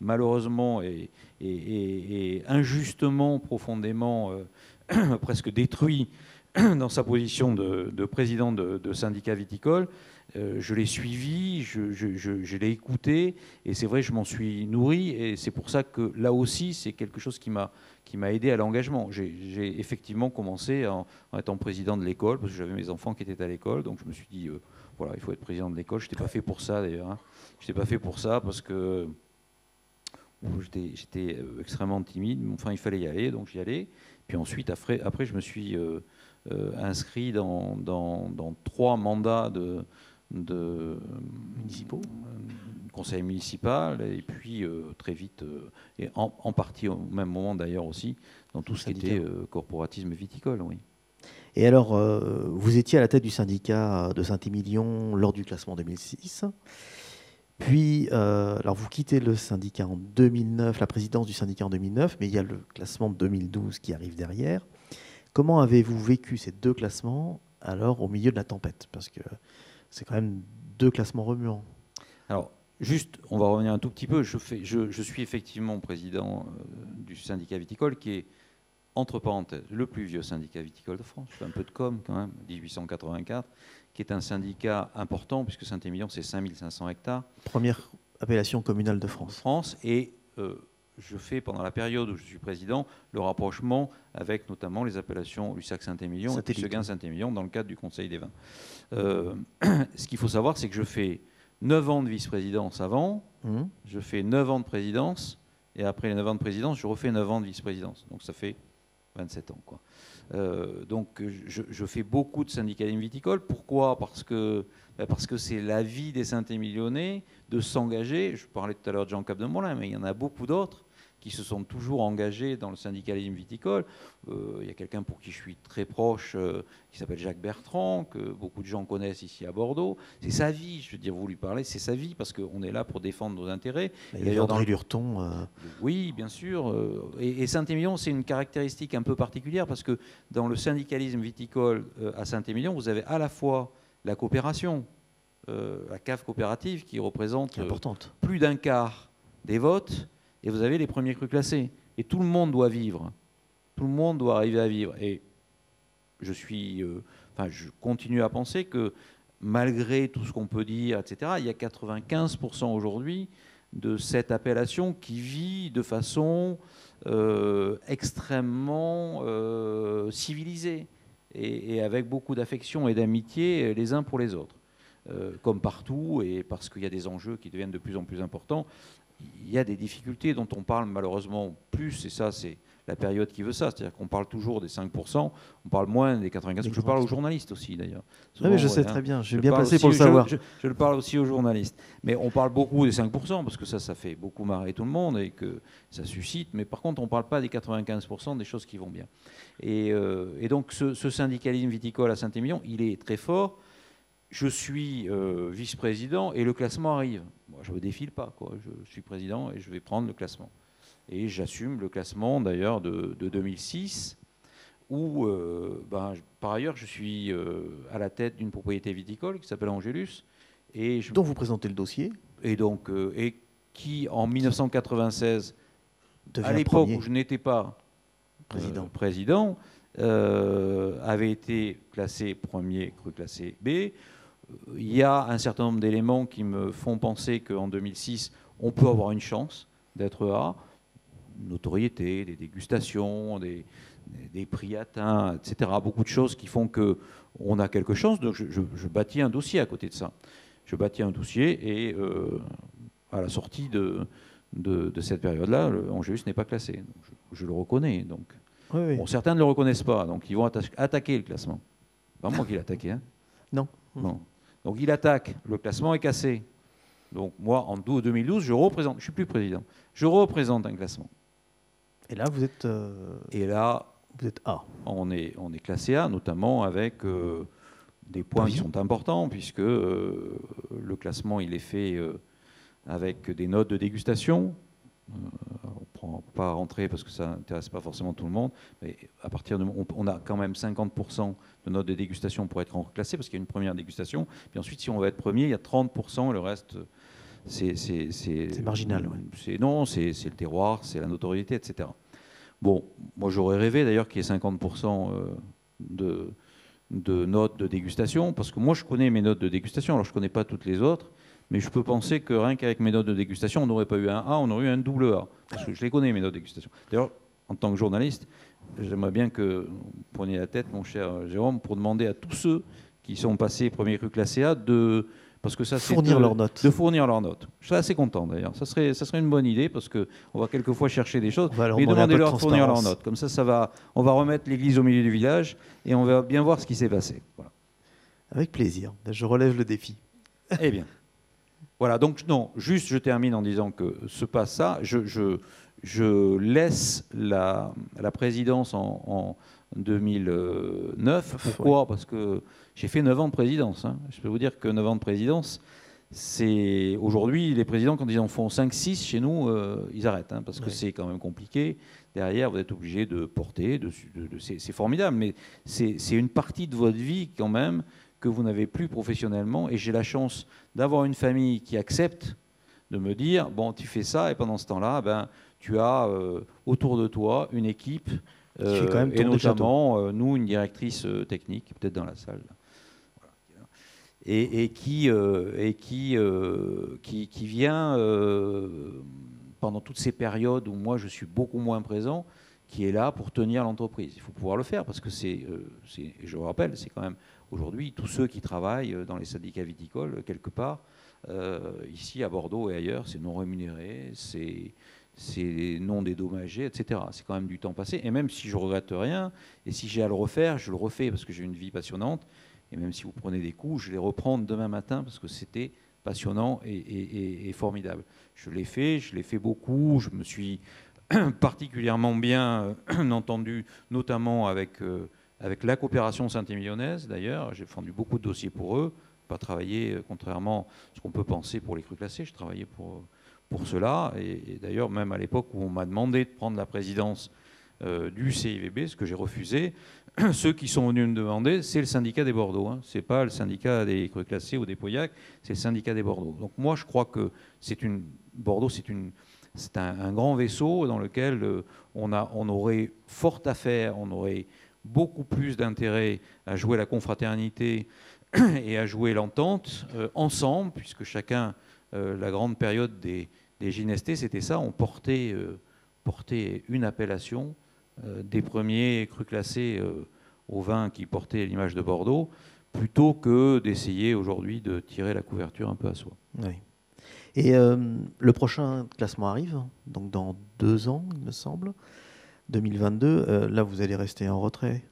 malheureusement et, injustement, profondément, euh, presque détruit dans sa position de, président de, syndicat viticole. Euh, je l'ai suivi, je, l'ai écouté, et c'est vrai, je m'en suis nourri, et c'est pour ça que là aussi, c'est quelque chose qui m'a qui m'a aidé à l'engagement. J'ai effectivement commencé en, étant président de l'école, parce que j'avais mes enfants qui étaient à l'école, donc je me suis dit, euh, voilà, il faut être président de l'école. Je n'étais pas fait pour ça d'ailleurs. Hein. Je n'étais pas fait pour ça parce que J'étais euh, extrêmement timide, mais enfin il fallait y aller, donc j'y allais. Puis ensuite, après, après je me suis euh, euh, inscrit dans, dans, trois mandats de, de municipaux, conseil municipal, et puis très vite, et en, partie au même moment d'ailleurs aussi, dans tout ce qui était corporatisme viticole. Oui. Et alors, vous étiez à la tête du syndicat de Saint-Émilion lors du classement 2006. Puis, euh, alors vous quittez le syndicat en 2009, la présidence du syndicat en 2009, mais il y a le classement de 2012 qui arrive derrière. Comment avez-vous vécu ces deux classements alors au milieu de la tempête? Parce que c'est quand même deux classements remuants. Alors, juste, on va revenir un tout petit peu. Je, je, suis effectivement président euh, du syndicat viticole qui est, entre parenthèses, le plus vieux syndicat viticole de France. Je fais un peu de com quand même, 1884 qui est un syndicat important, puisque Saint-Émilion, c'est 5500 hectares. Première appellation communale de France. France, et euh, je fais, pendant la période où je suis président, le rapprochement avec notamment les appellations Lussac-Saint-Émilion et Seguin-Saint-Émilion dans le cadre du Conseil des vins. Euh, ce qu'il faut savoir, c'est que je fais 9 ans de vice-présidence avant, mmh. je fais 9 ans de présidence, et après les 9 ans de présidence, je refais 9 ans de vice-présidence. Donc ça fait 27 ans. Quoi. Euh, donc je, fais beaucoup de syndicalisme viticole. Pourquoi? Parce que ben, parce que c'est la vie des Saint-Émilionnais de s'engager. Je parlais tout à l'heure de Jean Cap de Molin, mais il y en a beaucoup d'autres qui se sont toujours engagés dans le syndicalisme viticole. Euh, il y a quelqu'un pour qui je suis très proche, euh, qui s'appelle Jacques Bertrand, que beaucoup de gens connaissent ici à Bordeaux. C'est sa vie, je veux dire, vous lui parlez, c'est sa vie, parce qu'on est là pour défendre nos intérêts. Et André Lurton. Euh, oui, bien sûr. et, Saint-Émilion, c'est une caractéristique un peu particulière, parce que dans le syndicalisme viticole à Saint-Émilion, vous avez à la fois la coopération, la cave coopérative, qui représente plus d'un quart des votes, et vous avez les premiers crus classés. Et tout le monde doit vivre. Tout le monde doit arriver à vivre. Et je suis, euh, enfin, je continue à penser que malgré tout ce qu'on peut dire, etc., il y a 95% aujourd'hui de cette appellation qui vit de façon euh, extrêmement euh, civilisée et, avec beaucoup d'affection et d'amitié les uns pour les autres. comme partout, et parce qu'il y a des enjeux qui deviennent de plus en plus importants, il y a des difficultés dont on parle malheureusement plus, et ça c'est la période qui veut ça. C'est-à-dire qu'on parle toujours des 5%, on parle moins des 95%. Je parle aux journalistes aussi, d'ailleurs. Oui, mais je sais très bien, je suis bien placé pour le savoir. Je, le parle aussi aux journalistes. Mais on parle beaucoup des 5%, parce que ça, ça fait beaucoup marrer tout le monde et que ça suscite. Mais par contre, on ne parle pas des 95% des choses qui vont bien. Et, euh, donc, ce, syndicalisme viticole à Saint-Émilion, il est très fort. Je suis euh, vice-président et le classement arrive. Moi, je ne me défile pas. Quoi. Je suis président et je vais prendre le classement. Et j'assume le classement d'ailleurs de, 2006, où euh, ben, par ailleurs je suis euh, à la tête d'une propriété viticole qui s'appelle Angélus. Et je, dont vous présentez le dossier Et donc, et qui en 1996, à l'époque où je n'étais pas président, président avait été classé premier, cru classé B. Il y a un certain nombre d'éléments qui me font penser qu'en 2006, on peut avoir une chance d'être A notoriété, des dégustations, des, des, prix atteints, etc. Beaucoup de choses qui font qu'on a quelque chose. Donc je, bâtis un dossier à côté de ça. Je bâtis un dossier et euh, à la sortie de, de, cette période-là, Angélus n'est pas classé. je, le reconnais. Donc. Bon, certains ne le reconnaissent pas, donc ils vont attaquer le classement. Pas moi qui l'ai attaqué. Hein. Non. non. Donc il attaque, le classement est cassé. Donc moi, en 2012, je représente, je suis plus président, je représente un classement. Et là, vous êtes. Euh, et là, vous êtes A. On est, on est classé A, notamment avec euh, des points qui sont importants, puisque euh, le classement, il est fait avec des notes de dégustation. On ne peut pas rentrer parce que ça n'intéresse pas forcément tout le monde, mais à partir de, on, a quand même 50% de notes de dégustation pour être classé, parce qu'il y a une première dégustation. Puis ensuite, si on veut être premier, il y a 30%, et le reste c'est marginal. Non, c'est le terroir, c'est la notoriété, etc. Bon, moi j'aurais rêvé d'ailleurs qu'il y ait 50% euh, de, de notes de dégustation, parce que moi je connais mes notes de dégustation, alors je ne connais pas toutes les autres, mais je peux penser que rien qu'avec mes notes de dégustation, on n'aurait pas eu un A, on aurait eu un double A, parce que je les connais mes notes de dégustation. D'ailleurs, en tant que journaliste, j'aimerais bien que vous preniez la tête, mon cher Jérôme, pour demander à tous ceux qui sont passés premier cru classé A de parce que ça, fournir de, leurs notes. De fournir leurs notes. Je suis assez content d'ailleurs. Ça serait, ça serait une bonne idée parce qu'on va quelquefois chercher des choses. mais demandez-leur de fournir leurs notes. Comme ça, ça va, on va remettre l'église au milieu du village et on va bien voir ce qui s'est passé. Avec plaisir. Je relève le défi. Eh bien. Voilà, donc non, juste je termine en disant que se passe ça. Je, je, je laisse la, la présidence en, en 2009. Pourquoi? Parce que j'ai fait 9 ans de présidence. Hein. Je peux vous dire que 9 ans de présidence, c'est aujourd'hui les présidents quand ils en font 5-6 chez nous, euh, ils arrêtent hein, parce que c'est quand même compliqué. Derrière, vous êtes obligé de porter, de, c'est formidable, mais c'est une partie de votre vie quand même que vous n'avez plus professionnellement. Et j'ai la chance d'avoir une famille qui accepte de me dire bon, tu fais ça et pendant ce temps-là, ben tu as euh, autour de toi une équipe. Euh, et notamment, nous, une directrice technique, peut-être dans la salle et, qui, euh, et qui, euh, qui, qui, vient euh, pendant toutes ces périodes où moi je suis beaucoup moins présent, qui est là pour tenir l'entreprise. Il faut pouvoir le faire parce que c'est, je vous rappelle, c'est quand même aujourd'hui tous ceux qui travaillent dans les syndicats viticoles quelque part, ici à Bordeaux et ailleurs, c'est non rémunéré, c'est c'est non dédommagé, etc. C'est quand même du temps passé. Et même si je regrette rien, et si j'ai à le refaire, je le refais parce que j'ai une vie passionnante. Et même si vous prenez des coups, je les reprends demain matin parce que c'était passionnant et, formidable. Je l'ai fait, je l'ai fait beaucoup. Je me suis particulièrement bien euh, entendu, notamment avec, euh, avec la coopération saint-émilionnnaise d'ailleurs. J'ai fendu beaucoup de dossiers pour eux. Pas travaillé, euh, contrairement à ce qu'on peut penser pour les crus classés, je travaillais pour, pour cela. Et, d'ailleurs, même à l'époque où on m'a demandé de prendre la présidence du CIVB, ce que j'ai refusé, ceux qui sont venus me demander, c'est le syndicat des Bordeaux. Hein. Ce n'est pas le syndicat des creux classés ou des Pauillac, c'est le syndicat des Bordeaux. Donc moi, je crois que c'est une Bordeaux, c'est une c'est un, grand vaisseau dans lequel euh, on, a, on aurait fort à faire, on aurait beaucoup plus d'intérêt à jouer la confraternité et à jouer l'entente euh, ensemble, puisque chacun, euh, la grande période des, des c'était ça, on portait, portait une appellation euh, des premiers crus classés euh, au vin qui portaient l'image de Bordeaux. plutôt que d'essayer aujourd'hui de tirer la couverture un peu à soi. Oui. Et euh, le prochain classement arrive, donc dans deux ans, il me semble, 2022. Euh, là, vous allez rester en retrait.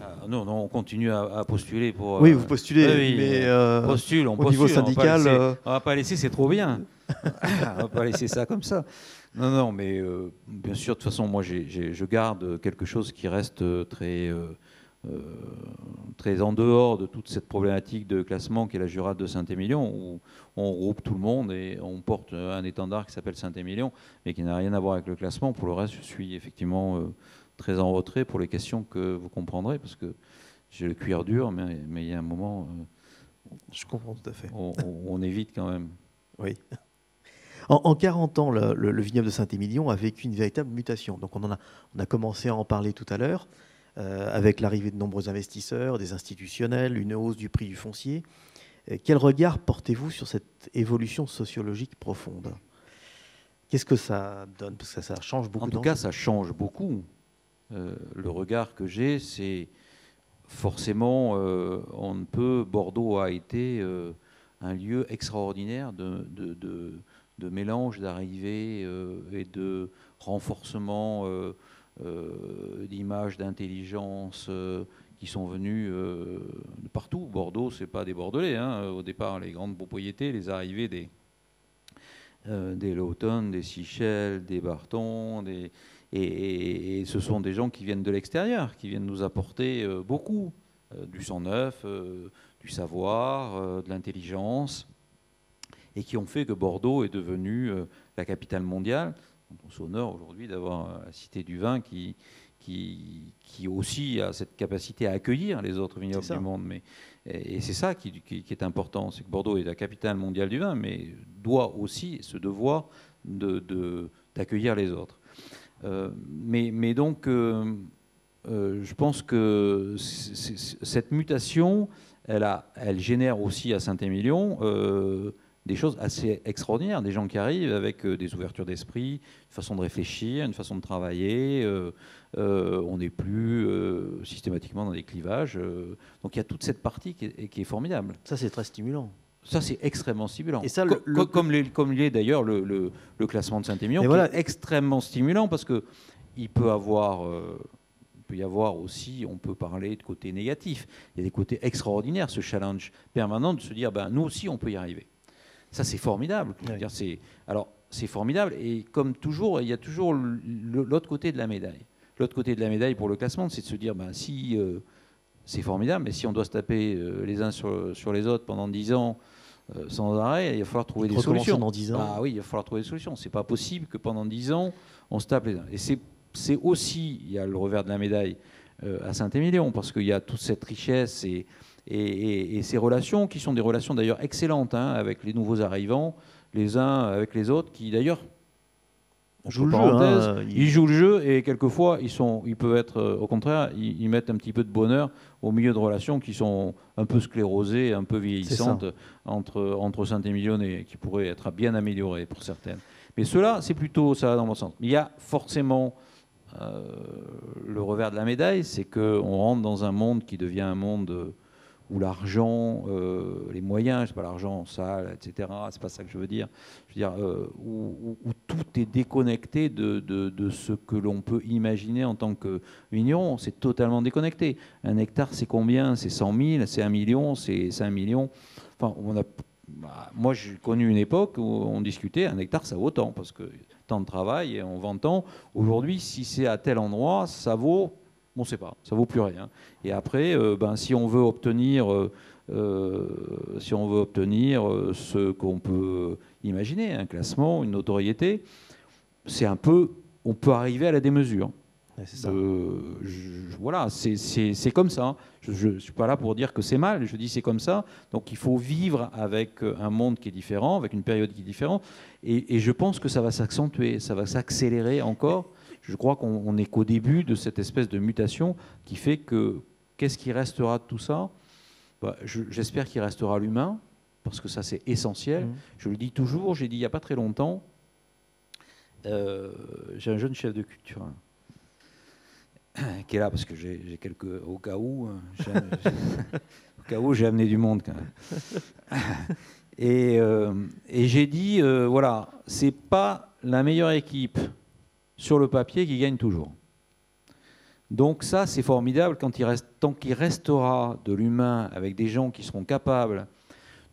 Ah, non, non, on continue à, postuler pour. Oui, vous postulez, mais postule, on au niveau syndical, on va pas laisser, c'est trop bien. on va pas laisser ça comme ça. Non, non, mais bien sûr, de toute façon, moi, je garde quelque chose qui reste très euh, très en dehors de toute cette problématique de classement qui est la Jurade de Saint-Émilion, où on groupe tout le monde et on porte un étendard qui s'appelle Saint-Émilion, mais qui n'a rien à voir avec le classement. Pour le reste, je suis effectivement euh, très en retrait pour les questions que vous comprendrez, parce que j'ai le cuir dur, mais, mais il y a un moment... Euh, je comprends tout à fait. On, évite quand même. Oui. En, 40 ans, le, vignoble de Saint-Émilion a vécu une véritable mutation. Donc on, en a, on a commencé à en parler tout à l'heure. Euh, avec l'arrivée de nombreux investisseurs, des institutionnels, une hausse du prix du foncier. Euh, quel regard portez-vous sur cette évolution sociologique profonde? Qu'est-ce que ça donne? Parce que ça change beaucoup. En tout cas, ça change beaucoup. Euh, le regard que j'ai, c'est forcément, on ne peut. Bordeaux a été un lieu extraordinaire de, de mélange d'arrivées et de renforcement d'images, d'intelligence euh, qui sont venues euh, de partout. Bordeaux, c'est pas des Bordelais. Hein. Au départ, les grandes propriétés, les arrivées des, des Lawton, des Sichel, des Barton, des, et, ce sont des gens qui viennent de l'extérieur, qui viennent nous apporter beaucoup, du sang neuf, du savoir, de l'intelligence, et qui ont fait que Bordeaux est devenu la capitale mondiale on s'honore aujourd'hui d'avoir la Cité du Vin qui, qui, qui, aussi a cette capacité à accueillir les autres vignobles du monde. Mais, et c'est ça qui, est important, c'est que Bordeaux est la capitale mondiale du vin, mais doit aussi ce devoir d'accueillir de, les autres. Euh, mais, mais, donc, euh, euh, je pense que cette mutation, elle, a, elle génère aussi à Saint-Émilion des choses assez extraordinaires, des gens qui arrivent avec euh, des ouvertures d'esprit, une façon de réfléchir, une façon de travailler. Euh, euh, on n'est plus systématiquement dans des clivages. donc il y a toute cette partie qui est, formidable. Ça, c'est très stimulant. Ça, c'est extrêmement stimulant. Et ça, Comme, il est d'ailleurs le, classement de Saint-Émilion, qui voilà. est extrêmement stimulant parce que il peut avoir peut y avoir aussi, on peut parler de côté négatif. Il y a des côtés extraordinaires, ce challenge permanent de se dire, ben, nous aussi, on peut y arriver. Ça, c'est formidable. c'est, alors, c'est formidable. Et comme toujours, il y a toujours l'autre côté de la médaille. L'autre côté de la médaille pour le classement, c'est de se dire, ben, si euh, c'est formidable, mais si on doit se taper euh, les uns sur, sur, les autres pendant 10 ans euh, sans arrêt, il va falloir trouver des solutions. Dans 10 ans. Ah oui, il va falloir trouver des solutions. C'est pas possible que pendant 10 ans, on se tape les uns. Et c'est, c'est aussi, il y a le revers de la médaille à Saint-Émilion, parce qu'il y a toute cette richesse et et, ces relations, qui sont des relations d'ailleurs excellentes hein, avec les nouveaux arrivants, les uns avec les autres, qui d'ailleurs jouent le jeu. Hein, ils... jouent le jeu et quelquefois ils, sont, ils peuvent être, euh, au contraire, ils, mettent un petit peu de bonheur au milieu de relations qui sont un peu sclérosées, un peu vieillissantes entre, entre Saint-Émilion et qui pourraient être bien améliorées pour certaines. Mais cela, c'est plutôt ça dans mon sens. Il y a forcément euh, le revers de la médaille, c'est qu'on rentre dans un monde qui devient un monde où l'argent, euh, les moyens, c'est pas l'argent sale, etc. C'est pas ça que je veux dire. Je veux dire euh, où, tout est déconnecté de, ce que l'on peut imaginer en tant que vigneron. C'est totalement déconnecté. Un hectare, c'est combien? C'est 100 000, c'est 1 million, c'est 5 millions. Enfin, bah, moi, j'ai connu une époque où on discutait un hectare, ça vaut tant parce que tant de travail et on vend tant. Aujourd'hui, si c'est à tel endroit, ça vaut on ne sait pas, ça vaut plus rien. Et après, euh, ben, si on veut obtenir, euh, euh, si on veut obtenir ce qu'on peut imaginer, un classement, une notoriété, c'est un peu, on peut arriver à la démesure. voilà, c'est comme ça. Je ne suis pas là pour dire que c'est mal, je dis c'est comme ça. Donc il faut vivre avec un monde qui est différent, avec une période qui est différente. Et, et je pense que ça va s'accentuer, ça va s'accélérer encore je crois qu'on n'est qu'au début de cette espèce de mutation qui fait que qu'est-ce qui restera de tout ça? Bah, J'espère qu'il restera l'humain, parce que ça c'est essentiel. Mmh. Je le dis toujours, j'ai dit il n'y a pas très longtemps, euh, j'ai un jeune chef de culture. qui est là parce que j'ai quelques au cas où, hein, au cas où j'ai amené du monde quand même. Et, et j'ai dit voilà, c'est pas la meilleure équipe sur le papier qui gagne toujours. Donc ça, c'est formidable tant qu'il restera de l'humain avec des gens qui seront capables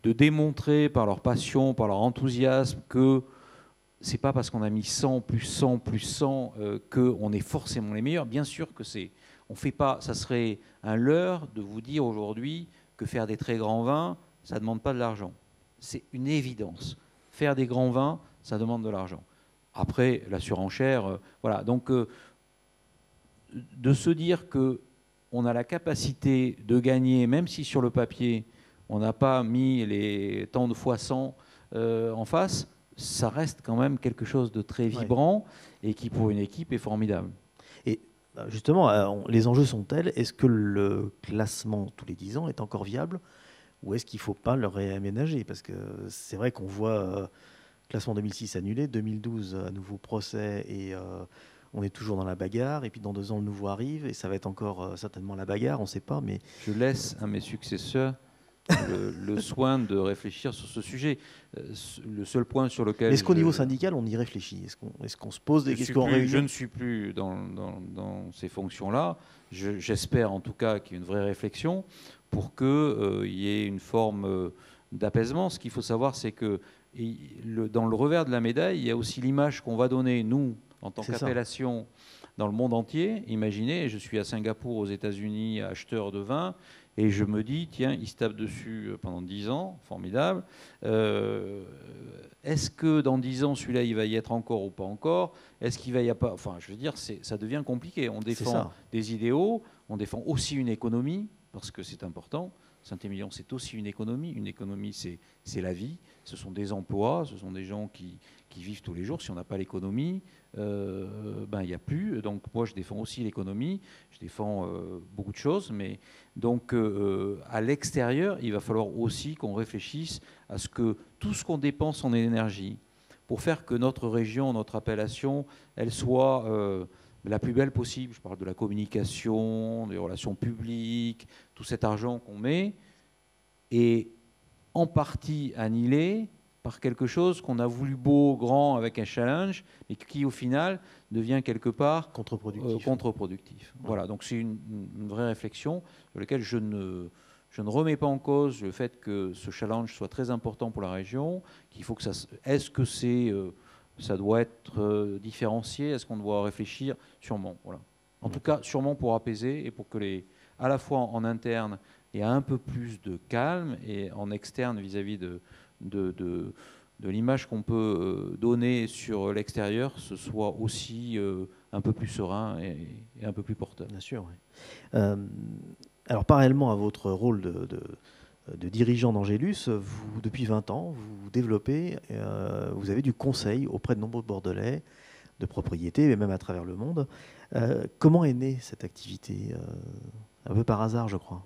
de démontrer par leur passion, par leur enthousiasme que c'est pas parce qu'on a mis 100 plus 100 plus 100 euh, qu'on est forcément les meilleurs. Bien sûr que c'est. On fait pas. Ça serait un leurre de vous dire aujourd'hui que faire des très grands vins, ça ne demande pas de l'argent. C'est une évidence. Faire des grands vins, ça demande de l'argent. Après, la surenchère, euh, voilà. Donc, euh, de se dire que on a la capacité de gagner, même si sur le papier on n'a pas mis les temps de fois 100 euh, en face, ça reste quand même quelque chose de très vibrant et qui pour une équipe est formidable. Et justement, les enjeux sont tels, est-ce que le classement tous les 10 ans est encore viable ou est-ce qu'il ne faut pas le réaménager? Parce que c'est vrai qu'on voit Classement 2006 annulé, 2012 à nouveau procès et euh, on est toujours dans la bagarre. Et puis dans deux ans, le nouveau arrive et ça va être encore euh, certainement la bagarre, on ne sait pas. Mais je laisse à mes successeurs le, soin de réfléchir sur ce sujet. Euh, le seul point sur lequel. Est-ce qu'au niveau syndical, on y réfléchit? Est-ce qu'on se pose des questions Je ne suis plus dans, dans, ces fonctions-là. J'espère en tout cas qu'il y ait une vraie réflexion pour qu'il y ait une forme d'apaisement. Ce qu'il faut savoir, c'est que et dans le revers de la médaille, il y a aussi l'image qu'on va donner, nous, en tant qu'appellation, dans le monde entier. Imaginez, je suis à Singapour, aux États-Unis, acheteur de vin, et je me dis, tiens, il se tape dessus euh, pendant 10 ans, formidable. Euh, est-ce que dans 10 ans, celui-là, il va y être encore ou pas encore? Est-ce qu'il va y avoir Enfin, je veux dire, ça devient compliqué. On défend des idéaux, on défend aussi une économie, parce que c'est important. Saint-Émilion, c'est aussi une économie. Une économie, c'est la vie. Ce sont des emplois, ce sont des gens qui, vivent tous les jours. Si on n'a pas l'économie, euh, ben il n'y a plus. Donc moi, je défends aussi l'économie. Je défends euh, beaucoup de choses. Mais donc euh, à l'extérieur, il va falloir aussi qu'on réfléchisse à ce que tout ce qu'on dépense en énergie pour faire que notre région, notre appellation, elle soit la plus belle possible. Je parle de la communication, des relations publiques, tout cet argent qu'on met est en partie annihilé par quelque chose qu'on a voulu beau, grand, avec un challenge, mais qui au final devient quelque part contre-productif. Euh, voilà, donc c'est une, vraie réflexion sur laquelle je ne, je ne remets pas en cause le fait que ce challenge soit très important pour la région, qu'il faut que ça... Est-ce que c'est... Euh, ça doit être euh, différencié? Est-ce qu'on doit réfléchir? Sûrement. Voilà. En tout cas, sûrement pour apaiser et pour que les, à la fois en interne, a un peu plus de calme et en externe vis-à-vis de, l'image qu'on peut euh, donner sur l'extérieur, ce soit aussi euh, un peu plus serein et, un peu plus porteur. Bien sûr. alors, parallèlement à votre rôle de, dirigeant d'Angélus, vous, depuis 20 ans, vous développez, euh, vous avez du conseil auprès de nombreux Bordelais, de propriétés, mais même à travers le monde. Euh, comment est née cette activité euh, Un peu par hasard, je crois?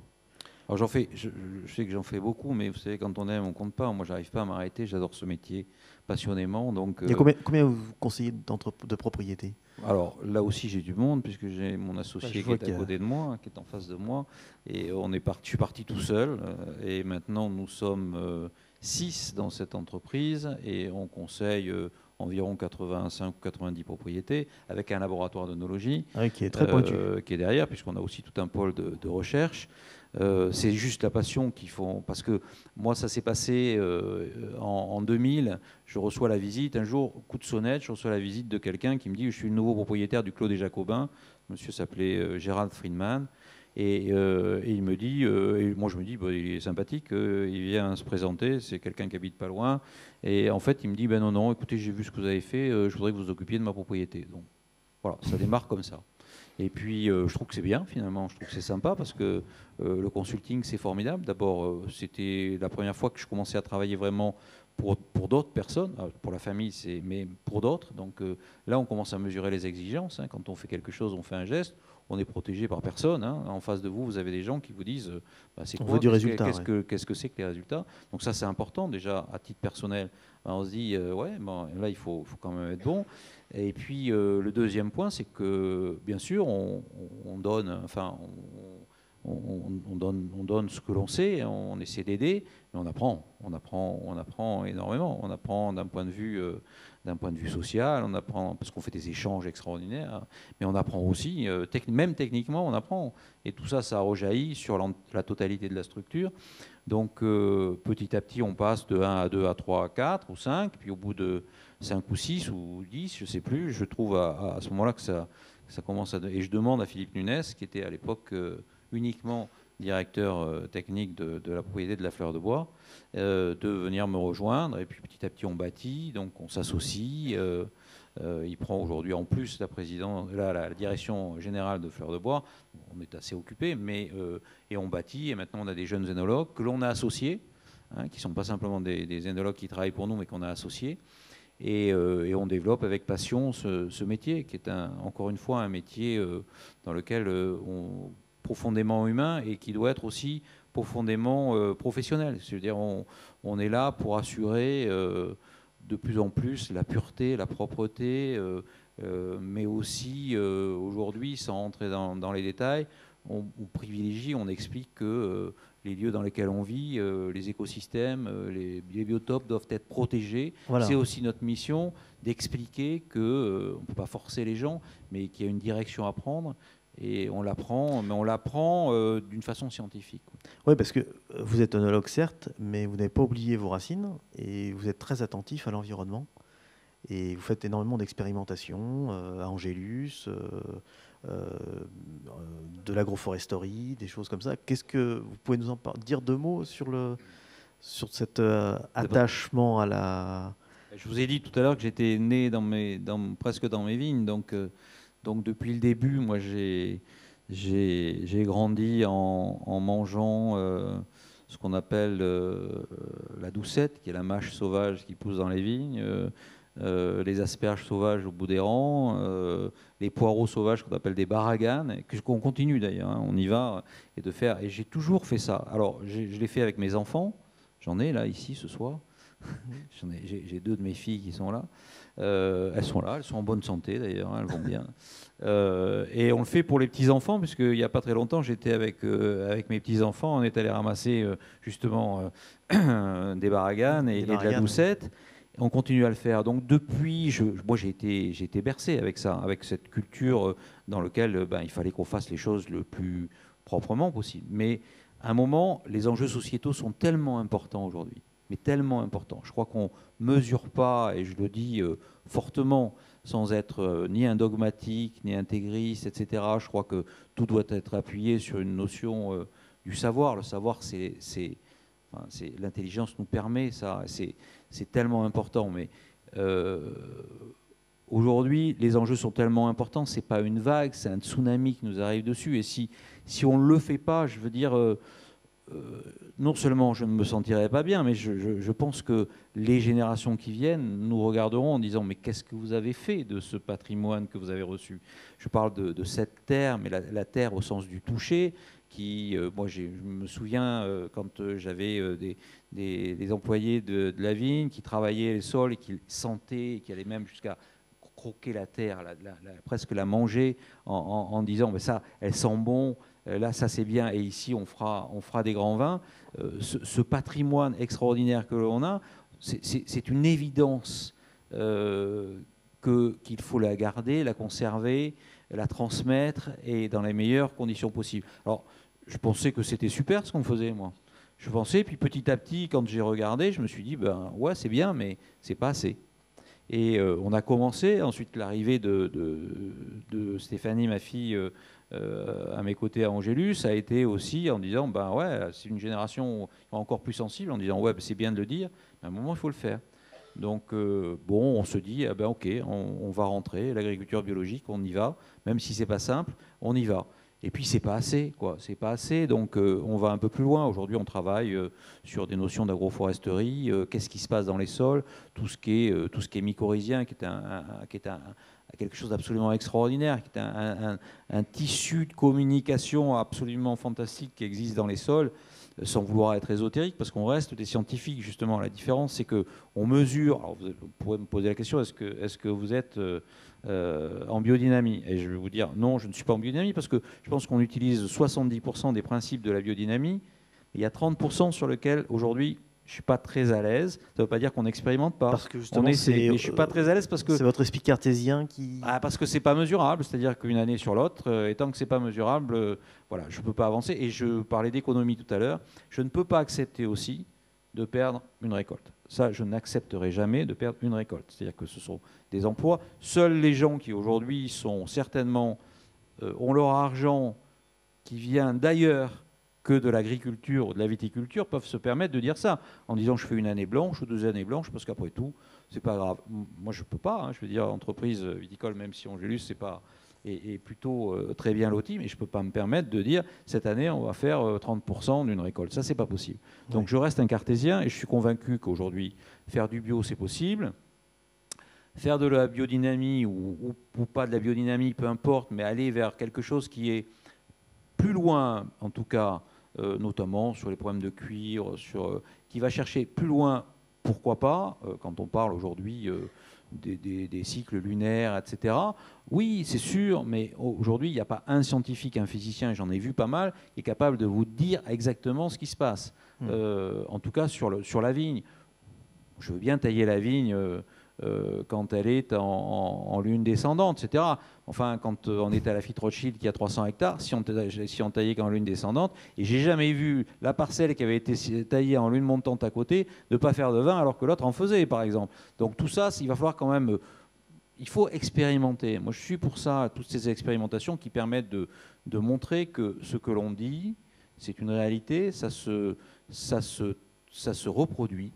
Alors j'en fais, je, sais que j'en fais beaucoup, mais vous savez, quand on aime, on compte pas. Moi, j'arrive pas à m'arrêter. J'adore ce métier passionnément. Donc, Il y a combien, combien vous conseillez de propriété Alors là aussi, j'ai du monde puisque j'ai mon associé qui est à côté de moi, qui est en face de moi, et on est parti. Je suis parti tout seul, et maintenant nous sommes six dans cette entreprise, et on conseille environ 85 ou 90 propriétés, avec un laboratoire d'onologie ah qui est très pointu. Euh, qui est derrière, puisqu'on a aussi tout un pôle de, recherche. Euh, c'est juste la passion qu'il faut. Parce que moi, ça s'est passé euh, en, 2000. Je reçois la visite. Un jour, coup de sonnette, je reçois la visite de quelqu'un qui me dit Je suis le nouveau propriétaire du Clos des Jacobins. Monsieur s'appelait Gérald Friedman. Et, il me dit, moi je me dis, bah, il est sympathique, il vient se présenter, c'est quelqu'un qui habite pas loin, et en fait, il me dit ben non, non, écoutez, j'ai vu ce que vous avez fait, euh, je voudrais que vous occupiez de ma propriété. Donc voilà, ça démarre comme ça. Et puis, euh, je trouve que c'est bien finalement, je trouve que c'est sympa parce que euh, le consulting, c'est formidable. D'abord, c'était la première fois que je commençais à travailler vraiment pour, pour d'autres personnes, pour la famille, c'est, mais pour d'autres. Donc là, on commence à mesurer les exigences. Hein. Quand on fait quelque chose, on fait un geste on est protégé par personne. Hein. En face de vous, vous avez des gens qui vous disent euh, bah, c'est quoi du résultat, qu'est-ce, que, qu'est-ce que c'est que les résultats? Donc ça, c'est important déjà à titre personnel. on se dit euh, ouais, bon, là, il faut, faut, quand même être bon. Et puis le deuxième point, c'est que bien sûr, on, donne, enfin, on, donne, on donne ce que l'on sait, on essaie d'aider, mais on apprend, on apprend, on apprend énormément. On apprend d'un point de vue, euh, d'un point de vue social, on apprend parce qu'on fait des échanges extraordinaires, mais on apprend aussi, euh, même techniquement, on apprend. Et tout ça, ça rejaillit sur la totalité de la structure. Donc euh, petit à petit, on passe de 1 à 2 à 3 à 4 ou 5, puis au bout de 5 ou 6 ou 10, je ne sais plus, je trouve à, ce moment-là que ça, commence à... Et je demande à Philippe Nunes, qui était à l'époque uniquement directeur euh, technique de, la propriété de la fleur de bois, euh, de venir me rejoindre. Et puis petit à petit, on bâtit, donc on s'associe. Euh, il prend aujourd'hui en plus la, la, direction générale de Fleur de Bois. On est assez occupé, mais et on bâtit. Et maintenant, on a des jeunes énologues que l'on a associés, hein, qui ne sont pas simplement des, des, qui travaillent pour nous, mais qu'on a associés. Et, on développe avec passion ce, métier, qui est encore une fois un métier dans lequel on profondément humain et qui doit être aussi profondément euh, professionnel. C'est-à-dire on, est là pour assurer euh, de plus en plus la pureté, la propreté, euh, mais aussi aujourd'hui, sans rentrer dans, les détails, on, privilégie, on explique que les lieux dans lesquels on vit, les écosystèmes, les, biotopes doivent être protégés. C'est aussi notre mission d'expliquer qu'on ne peut pas forcer les gens, mais qu'il y a une direction à prendre et on l'apprend, mais on l'apprend euh, d'une façon scientifique. Oui, parce que vous êtes œnologue, certes, mais vous n'avez pas oublié vos racines et vous êtes très attentif à l'environnement. Et vous faites énormément d'expérimentations euh, à Angélus, euh, de l'agroforesterie, des choses comme ça. Qu'est-ce que vous pouvez nous en dire deux mots sur, le, sur cet attachement à la. Je vous ai dit tout à l'heure que j'étais né dans mes, dans, presque dans mes vignes, donc donc depuis le début, moi j'ai grandi en, mangeant euh, ce qu'on appelle euh, la doucette, qui est la mâche sauvage qui pousse dans les vignes, euh, les asperges sauvages au bout des rangs, les poireaux sauvages qu'on appelle des baraganes, qu'on continue d'ailleurs, hein, on y va, et de faire. Et j'ai toujours fait ça. Alors je l'ai fait avec mes enfants, j'en ai là ici ce soir. J'ai deux de mes filles qui sont là. Euh, elles sont là, elles sont en bonne santé d'ailleurs, hein, elles vont bien. Euh, et on le fait pour les petits-enfants, puisqu'il n'y a pas très longtemps, j'étais avec, euh, avec mes petits-enfants, on est allé ramasser justement des baraganes et, de la doucette. On continue à le faire. Donc depuis, je, moi j'ai été, bercé avec ça, avec cette culture dans laquelle ben, il fallait qu'on fasse les choses le plus proprement possible. Mais à un moment, les enjeux sociétaux sont tellement importants aujourd'hui mais tellement important. Je crois qu'on ne mesure pas, et je le dis euh, fortement, sans être euh, ni un dogmatique, ni intégriste, etc. Je crois que tout doit être appuyé sur une notion euh, du savoir. Le savoir, c'est, enfin, l'intelligence nous permet ça. C'est tellement important. Mais aujourd'hui, les enjeux sont tellement importants. C'est pas une vague, c'est un tsunami qui nous arrive dessus. Et si si on ne le fait pas, je veux dire euh, non seulement je ne me sentirai pas bien, mais je, pense que les générations qui viennent nous regarderont en disant mais qu'est-ce que vous avez fait de ce patrimoine que vous avez reçu? Je parle de, cette terre, mais la, terre au sens du toucher, qui, euh, moi je me souviens euh, quand j'avais des, employés de, la vigne qui travaillaient les sols et qui sentaient, qui allaient même jusqu'à croquer la terre, presque la manger en, disant mais ça, elle sent bon, euh, là, ça c'est bien, et ici on fera, on fera des grands vins. Euh, ce, patrimoine extraordinaire que l'on a, c'est une évidence euh, qu'il faut la garder, la conserver, la transmettre, et dans les meilleures conditions possibles. Alors, je pensais que c'était super ce qu'on faisait, moi. Je pensais, puis petit à petit, quand j'ai regardé, je me suis dit, ben ouais, c'est bien, mais c'est pas assez. Et on a commencé, ensuite l'arrivée de, Stéphanie, ma fille, euh, à mes côtés à Angélus a été aussi en disant ben ouais, c'est une génération encore plus sensible, en disant ouais, ben, c'est bien de le dire, mais à un moment il faut le faire. Donc euh, bon, on se dit ah ben ok, on, va rentrer, l'agriculture biologique, on y va, même si c'est pas simple, on y va. Et puis c'est pas assez, quoi. C'est pas assez, donc euh, on va un peu plus loin. Aujourd'hui, on travaille sur des notions d'agroforesterie. Qu'est-ce qui se passe dans les sols Tout ce qui est tout ce qui est mycorhizien, qui est un, qui est un, quelque chose d'absolument extraordinaire, qui est un, tissu de communication absolument fantastique qui existe dans les sols, euh, sans vouloir être ésotérique, parce qu'on reste des scientifiques, justement. La différence, c'est qu'on mesure. Alors vous, pourrez me poser la question est-ce que, est que vous êtes euh, en biodynamie Et je vais vous dire non, je ne suis pas en biodynamie, parce que je pense qu'on utilise 70% des principes de la biodynamie. Il y a 30% sur lesquels, aujourd'hui, je suis pas très à l'aise. Ça ne veut pas dire qu'on n'expérimente pas. Parce que justement, on essaie, mais je suis pas très à l'aise parce que c'est votre esprit cartésien qui. Ah, parce que c'est pas mesurable, c'est-à-dire qu'une année sur l'autre, euh, et tant que c'est pas mesurable, euh, voilà, je peux pas avancer. Et je parlais d'économie tout à l'heure. Je ne peux pas accepter aussi de perdre une récolte. Ça, je n'accepterai jamais de perdre une récolte. C'est-à-dire que ce sont des emplois. Seuls les gens qui aujourd'hui sont certainement euh, ont leur argent qui vient d'ailleurs que de l'agriculture ou de la viticulture peuvent se permettre de dire ça en disant je fais une année blanche ou deux années blanches parce qu'après tout c'est pas grave. Moi je peux pas. Hein. je veux dire entreprise viticole même si Angélus c'est pas est, plutôt euh, très bien loti, mais je peux pas me permettre de dire cette année on va faire 30% euh, d'une récolte. Ça c'est pas possible. Donc je reste un cartésien et je suis convaincu qu'aujourd'hui faire du bio c'est possible. Faire de la biodynamie ou, ou pas de la biodynamie, peu importe, mais aller vers quelque chose qui est plus loin, en tout cas, euh, notamment sur les problèmes de cuir, sur, euh, qui va chercher plus loin, pourquoi pas, euh, quand on parle aujourd'hui des, cycles lunaires, etc. Oui, c'est sûr, mais aujourd'hui, il n'y a pas un scientifique, un physicien, j'en ai vu pas mal, qui est capable de vous dire exactement ce qui se passe. Hmm. en tout cas, sur, le, sur la vigne. Je veux bien tailler la vigne euh, quand elle est en, lune descendante, etc. Enfin, quand euh, on est à la Fitte Rothschild qui a 300 hectares, si on, si on taillait qu'en lune descendante, et j'ai jamais vu la parcelle qui avait été taillée en lune montante à côté ne pas faire de vin alors que l'autre en faisait, par exemple. Donc tout ça, il va falloir quand même euh, il faut expérimenter. Moi, je suis pour ça, toutes ces expérimentations qui permettent de, montrer que ce que l'on dit, c'est une réalité, ça se reproduit.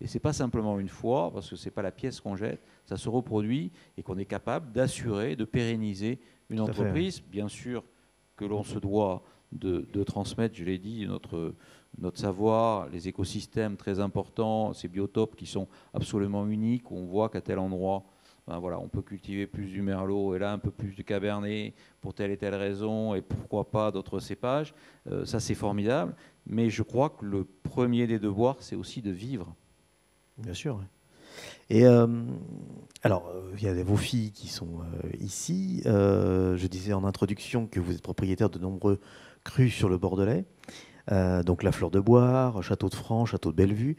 Et ce n'est pas simplement une fois, parce que ce n'est pas la pièce qu'on jette, ça se reproduit et qu'on est capable d'assurer, de pérenniser une entreprise. Bien sûr que l'on se doit de, transmettre, je l'ai dit, notre, notre savoir, les écosystèmes très importants, ces biotopes qui sont absolument uniques, où on voit qu'à tel endroit, ben voilà, on peut cultiver plus du merlot et là un peu plus du cabernet pour telle et telle raison, et pourquoi pas d'autres cépages. Euh, ça, c'est formidable. Mais je crois que le premier des devoirs, c'est aussi de vivre. Bien sûr. Et euh, alors, euh, il y a vos filles qui sont euh, ici. je disais en introduction que vous êtes propriétaire de nombreux crus sur le Bordelais, donc la Fleur de Boire, Château de France, Château de Bellevue.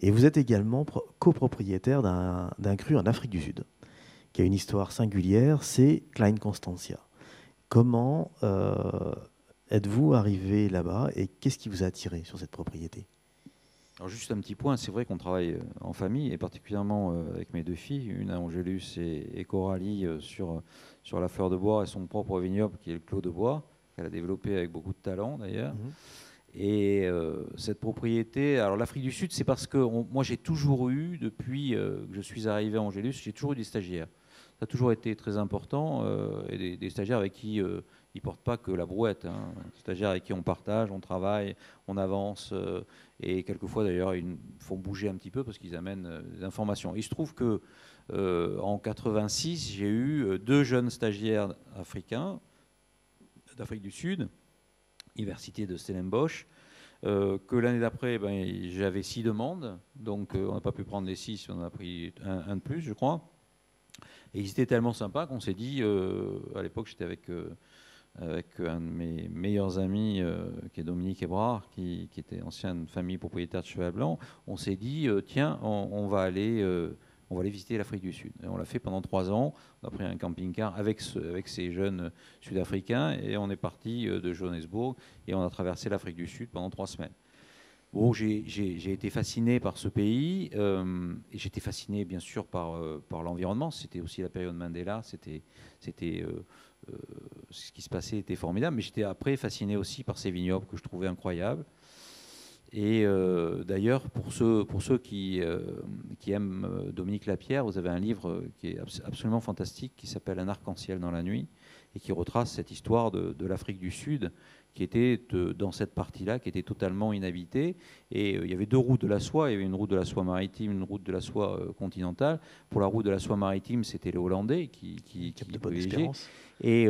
Et vous êtes également copropriétaire d'un cru en Afrique du Sud, qui a une histoire singulière, c'est Klein Constantia. Comment êtes-vous arrivé là-bas et qu'est-ce qui vous a attiré sur cette propriété? Alors juste un petit point, c'est vrai qu'on travaille euh, en famille et particulièrement euh, avec mes deux filles, une à Angélus et, Coralie euh, sur, sur la fleur de bois et son propre vignoble qui est le Clos de Bois, qu'elle a développé avec beaucoup de talent d'ailleurs. Mhm. Et cette propriété, alors l'Afrique du Sud, c'est parce que moi j'ai toujours eu, depuis que je suis arrivé à Angélus, j'ai toujours eu des stagiaires. Ça a toujours été très important et des, stagiaires avec qui ils portent pas que la brouette. Hein. Stagiaires avec qui on partage, on travaille, on avance. Euh, et quelquefois, d'ailleurs, ils font bouger un petit peu parce qu'ils amènent euh, des informations. Il se trouve que euh, en 86, j'ai eu deux jeunes stagiaires africains d'Afrique du Sud, université de Stellenbosch. que l'année d'après, ben, j'avais six demandes, donc on n'a pas pu prendre les six, on en a pris un, de plus, je crois. Et ils étaient tellement sympas qu'on s'est dit, à l'époque j'étais avec avec un de mes meilleurs amis, euh, qui est Dominique Ebrard, qui, était ancienne famille propriétaire de Cheval Blanc, on s'est dit, euh, tiens, on, va aller, euh, on va aller visiter l'Afrique du Sud. Et on l'a fait pendant trois ans. On a pris un camping-car avec, avec ces jeunes Sud-Africains et on est parti de Johannesburg et on a traversé l'Afrique du Sud pendant trois semaines. Bon, j'ai été fasciné par ce pays et j'étais fasciné bien sûr par, par l'environnement. C'était aussi la période Mandela. C'était euh, ce qui se passait était formidable, mais j'étais après fasciné aussi par ces vignobles que je trouvais incroyables. Et euh, d'ailleurs, pour ceux, euh, qui aiment Dominique Lapierre, vous avez un livre qui est absolument fantastique qui s'appelle Un arc-en-ciel dans la nuit et qui retrace cette histoire de l'Afrique du Sud qui était dans cette partie-là, qui était totalement inhabitée. Et il y avait deux routes de la soie. Il y avait une route de la soie maritime, une route de la soie continentale. Pour la route de la soie maritime, c'était les Hollandais qui, qui, qui, Et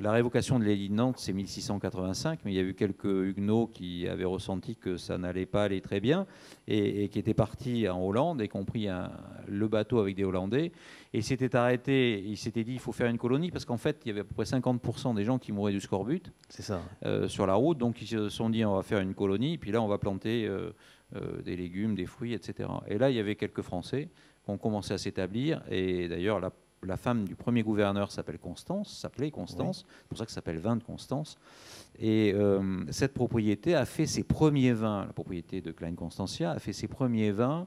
la révocation de l'édit de Nantes, c'est 1685, mais il y a eu quelques huguenots qui avaient ressenti que ça n'allait pas aller très bien et, qui étaient partis en Hollande et qui ont pris le bateau avec des Hollandais. Et s'étaient arrêtés, ils s'étaient dit il faut faire une colonie parce qu'en fait, il y avait à peu près 50% des gens qui mouraient du scorbut ça. Euh, sur la route. Donc ils se sont dit on va faire une colonie, puis là on va planter euh, euh, des légumes, des fruits, etc. Et là, il y avait quelques Français qui ont commencé à s'établir. Et d'ailleurs, la la femme du premier gouverneur s'appelle Constance, s'appelait Constance, c'est pour ça que ça s'appelle vin de Constance. Et cette propriété a fait ses premiers vins, la propriété de Klein Constantia a fait ses premiers vins,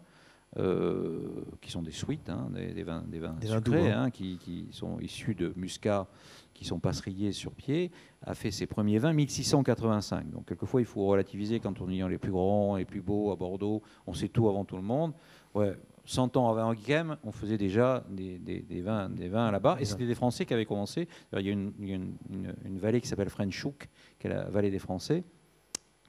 qui sont des suites, hein, des, vins, des vins sucrés, hein, qui, sont issus de muscat, qui sont passerillés sur pied, a fait ses premiers vins 1685. Donc quelquefois il faut relativiser quand on dit les plus grands, les plus beaux à Bordeaux, on sait tout avant tout le monde. Ouais, 100 ans avant Guillaume, on faisait déjà des, vins, des vins là-bas. Et c'était des Français qui avaient commencé. Il y a une, vallée qui s'appelle Frenchouk, qui est la vallée des Français.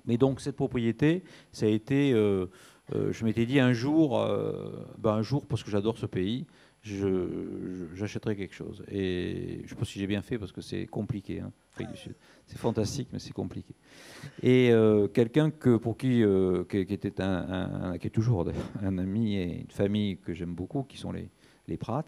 Mais donc cette propriété, ça a été, euh, euh, je m'étais dit un jour, euh, ben un jour parce que j'adore ce pays, j'achèterai quelque chose. Et je pas si j'ai bien fait parce que c'est compliqué, hein. C'est fantastique, mais c'est compliqué. Et euh, quelqu'un que, pour qui, euh, qui, était un, qui est toujours un ami et une famille que j'aime beaucoup, qui sont les, les Prats.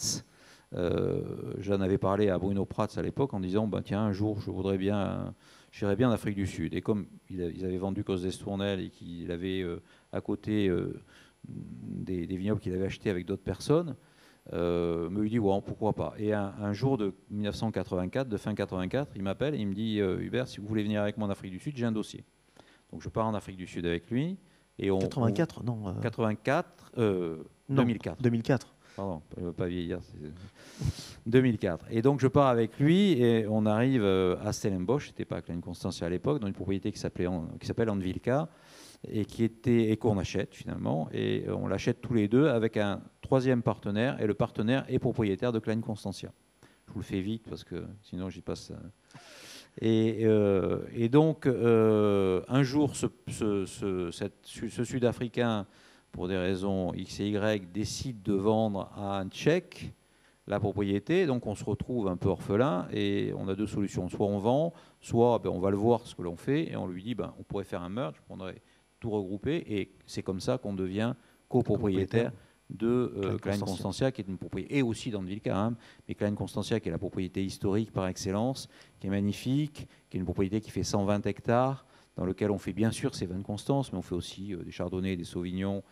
Euh, J'en avais parlé à Bruno Prats à l'époque en disant bah, tiens, un jour, je voudrais bien, j'irais bien en Afrique du Sud. Et comme ils avaient vendu Cos d'Estournel et qu'il avait à côté des, des vignobles qu'il avait achetés avec d'autres personnes, euh, me dit ouais, pourquoi pas. Et un, jour de 1984, de fin 84, il m'appelle et il me dit euh, Hubert, si vous voulez venir avec moi en Afrique du Sud, j'ai un dossier. Donc je pars en Afrique du Sud avec lui. Et on, 84, non 84, euh, 2004. 2004. Pardon, pas vieillir. 2004. Et donc je pars avec lui et on arrive euh, à Stellenbosch, c'était pas Klein Constance à l'époque, dans une propriété qui s'appelle Anvilka et qui était et qu'on achète finalement et on l'achète tous les deux avec un troisième partenaire et le partenaire est propriétaire de Klein Constantia. Je vous le fais vite parce que sinon j'y passe. Euh. Et, euh, donc euh, un jour ce Sud-Africain pour des raisons X et Y décide de vendre à un Tchèque la propriété, donc on se retrouve un peu orphelin et on a deux solutions. Soit on vend, soit ben, on va le voir ce que l'on fait et on lui dit ben, on pourrait faire un merge, on prendrait tout regrouper et c'est comme ça qu'on devient copropriétaire de euh, Klein Constantia, qui est une propriété, et aussi d'Anvilka, hein, mais Klein Constantia, qui est la propriété historique par excellence, qui est magnifique, qui est une propriété qui fait 120 hectares, dans lequel on fait bien sûr ces vins de Constance, mais on fait aussi euh, des chardonnays, des sauvignons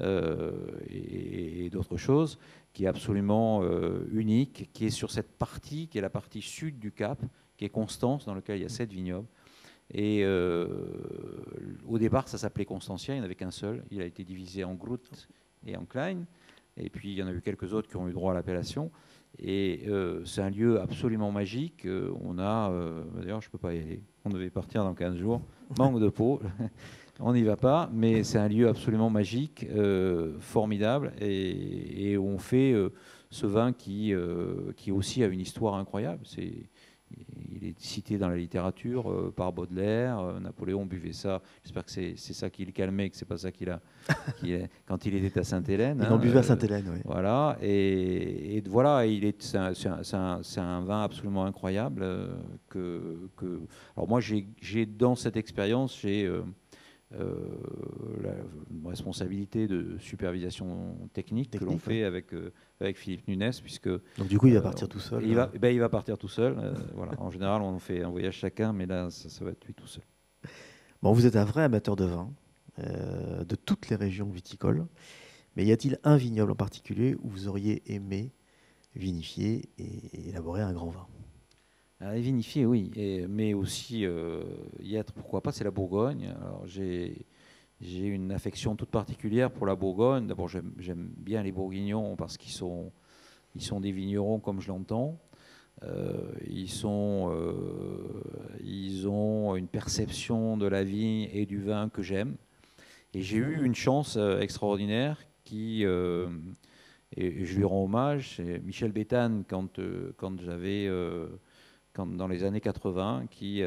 euh, et, d'autres choses, qui est absolument unique, qui est sur cette partie, qui est la partie sud du Cap, qui est Constance, dans lequel il y a sept vignobles. Et au départ, ça s'appelait Constantia, il n'y en avait qu'un seul. Il a été divisé en Groot et en Klein. Et puis il y en a eu quelques autres qui ont eu droit à l'appellation. Et euh, c'est un lieu absolument magique. Euh, on a, euh, d'ailleurs, je ne peux pas y aller. On devait partir dans 15 jours. Manque de peau. on n'y va pas. Mais c'est un lieu absolument magique, formidable. Et, et, on fait ce vin qui, qui aussi a une histoire incroyable. Il est cité dans la littérature euh, par Baudelaire. Euh, Napoléon buvait ça. J'espère que c'est ça qui le calmait, que c'est pas ça qu'il a quand il était à Sainte-Hélène. Il en buvait à euh, Sainte-Hélène, oui. Voilà. Et, voilà, il est, c'est un, un, vin absolument incroyable. que, que, alors moi, j'ai dans cette expérience, j'ai la responsabilité de supervision technique, que l'on fait avec, avec Philippe Nunes, puisque... Donc du coup, il va euh, partir tout seul il va, ben, il va partir tout seul. voilà. En général, on fait un voyage chacun, mais là, ça, va être lui tout seul. Bon, vous êtes un vrai amateur de vin, de toutes les régions viticoles. Mais y a-t-il un vignoble en particulier où vous auriez aimé vinifier et élaborer un grand vin? À vinifier, oui, mais aussi euh, y être, pourquoi pas, c'est la Bourgogne. Alors j'ai j'ai une affection toute particulière pour la Bourgogne. D'abord, j'aime bien les Bourguignons parce qu'ils sont, ils sont des vignerons comme je l'entends. Euh, ils, sont, euh, ils ont une perception de la vigne et du vin que j'aime. Et j'ai eu une chance extraordinaire qui, et je lui rends hommage, c'est Michel Béthane, quand, quand j'avais dans les années 80 qui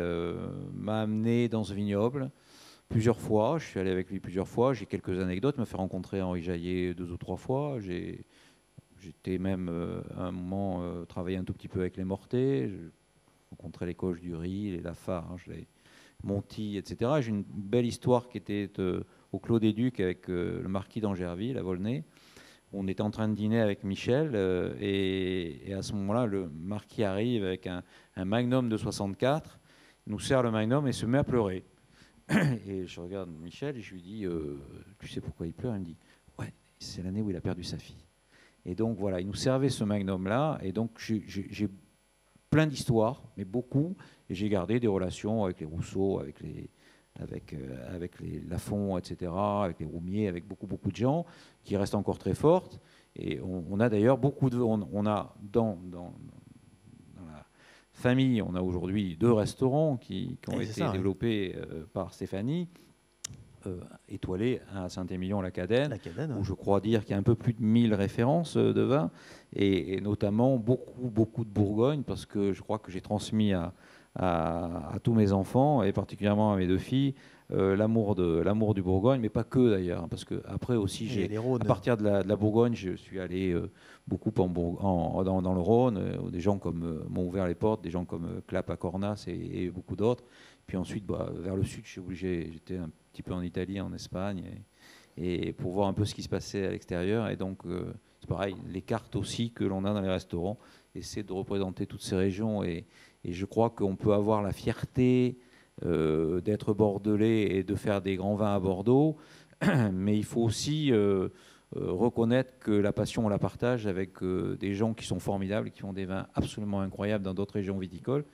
m'a amené dans ce vignoble plusieurs fois. Je suis allé avec lui plusieurs fois. J'ai quelques anecdotes. Il m'a fait rencontrer Henri Jaillet deux ou trois fois. J'étais même à un moment travaillé un tout petit peu avec les Mortés. J'ai rencontré les Coches du Riz, les Lafarge, les Monty, etc. J'ai une belle histoire qui était au Clos des Ducs avec le marquis d'Angerville à Volnay on était en train de dîner avec Michel euh, et, à ce moment-là, le marquis arrive avec un, magnum de 64, nous sert le magnum et se met à pleurer. Et je regarde Michel et je lui dis euh, Tu sais pourquoi il pleure? Il me dit Ouais, c'est l'année où il a perdu sa fille. Et donc voilà, il nous servait ce magnum-là. Et donc j'ai plein d'histoires, mais beaucoup. Et j'ai gardé des relations avec les Rousseau, avec les, avec, euh, avec les Lafont, etc., avec les Roumiers, avec beaucoup, beaucoup de gens, qui restent encore très fortes. Et on, a d'ailleurs beaucoup de... On, a dans, dans, famille, on a aujourd'hui deux restaurants qui, ont été développés euh, par Stéphanie. Euh, étoilés à Saint-Émilion-la-Cadenne, où je crois dire qu'il y a un peu plus de 1000 références de vin, et, et, notamment beaucoup, beaucoup de Bourgogne, parce que je crois que j'ai transmis à, à, tous mes enfants et particulièrement à mes deux filles euh, l'amour de l'amour du Bourgogne, mais pas que d'ailleurs, parce que après aussi j'ai à partir de la, Bourgogne, je suis allé euh, beaucoup dans, le Rhône, euh, des gens comme m'ont ouvert les portes, des gens comme Clap à Cornas et, beaucoup d'autres. Puis ensuite, bah, vers le sud, j'étais un petit peu en Italie, en Espagne, et, pour voir un peu ce qui se passait à l'extérieur. Et donc c'est pareil, les cartes aussi que l'on a dans les restaurants, essaient de représenter toutes ces régions et, je crois qu'on peut avoir la fierté euh, d'être bordelais et de faire des grands vins à Bordeaux, mais il faut aussi euh, euh, reconnaître que la passion, on la partage avec des gens qui sont formidables, qui font des vins absolument incroyables dans d'autres régions viticoles.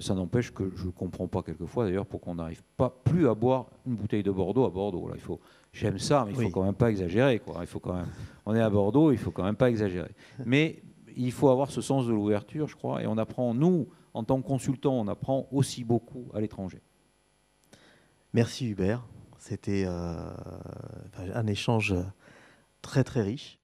ça n'empêche que je ne comprends pas quelquefois d'ailleurs pour qu'on n'arrive pas plus à boire une bouteille de Bordeaux à Bordeaux. Là, il faut, j'aime ça, mais il faut quand même pas exagérer. Quoi. Il faut quand même, on est à Bordeaux, il faut quand même pas exagérer. Mais il faut avoir ce sens de l'ouverture, je crois, et on apprend, nous, en tant que consultant, on apprend aussi beaucoup à l'étranger. Merci Hubert. C'était euh, un échange très très riche.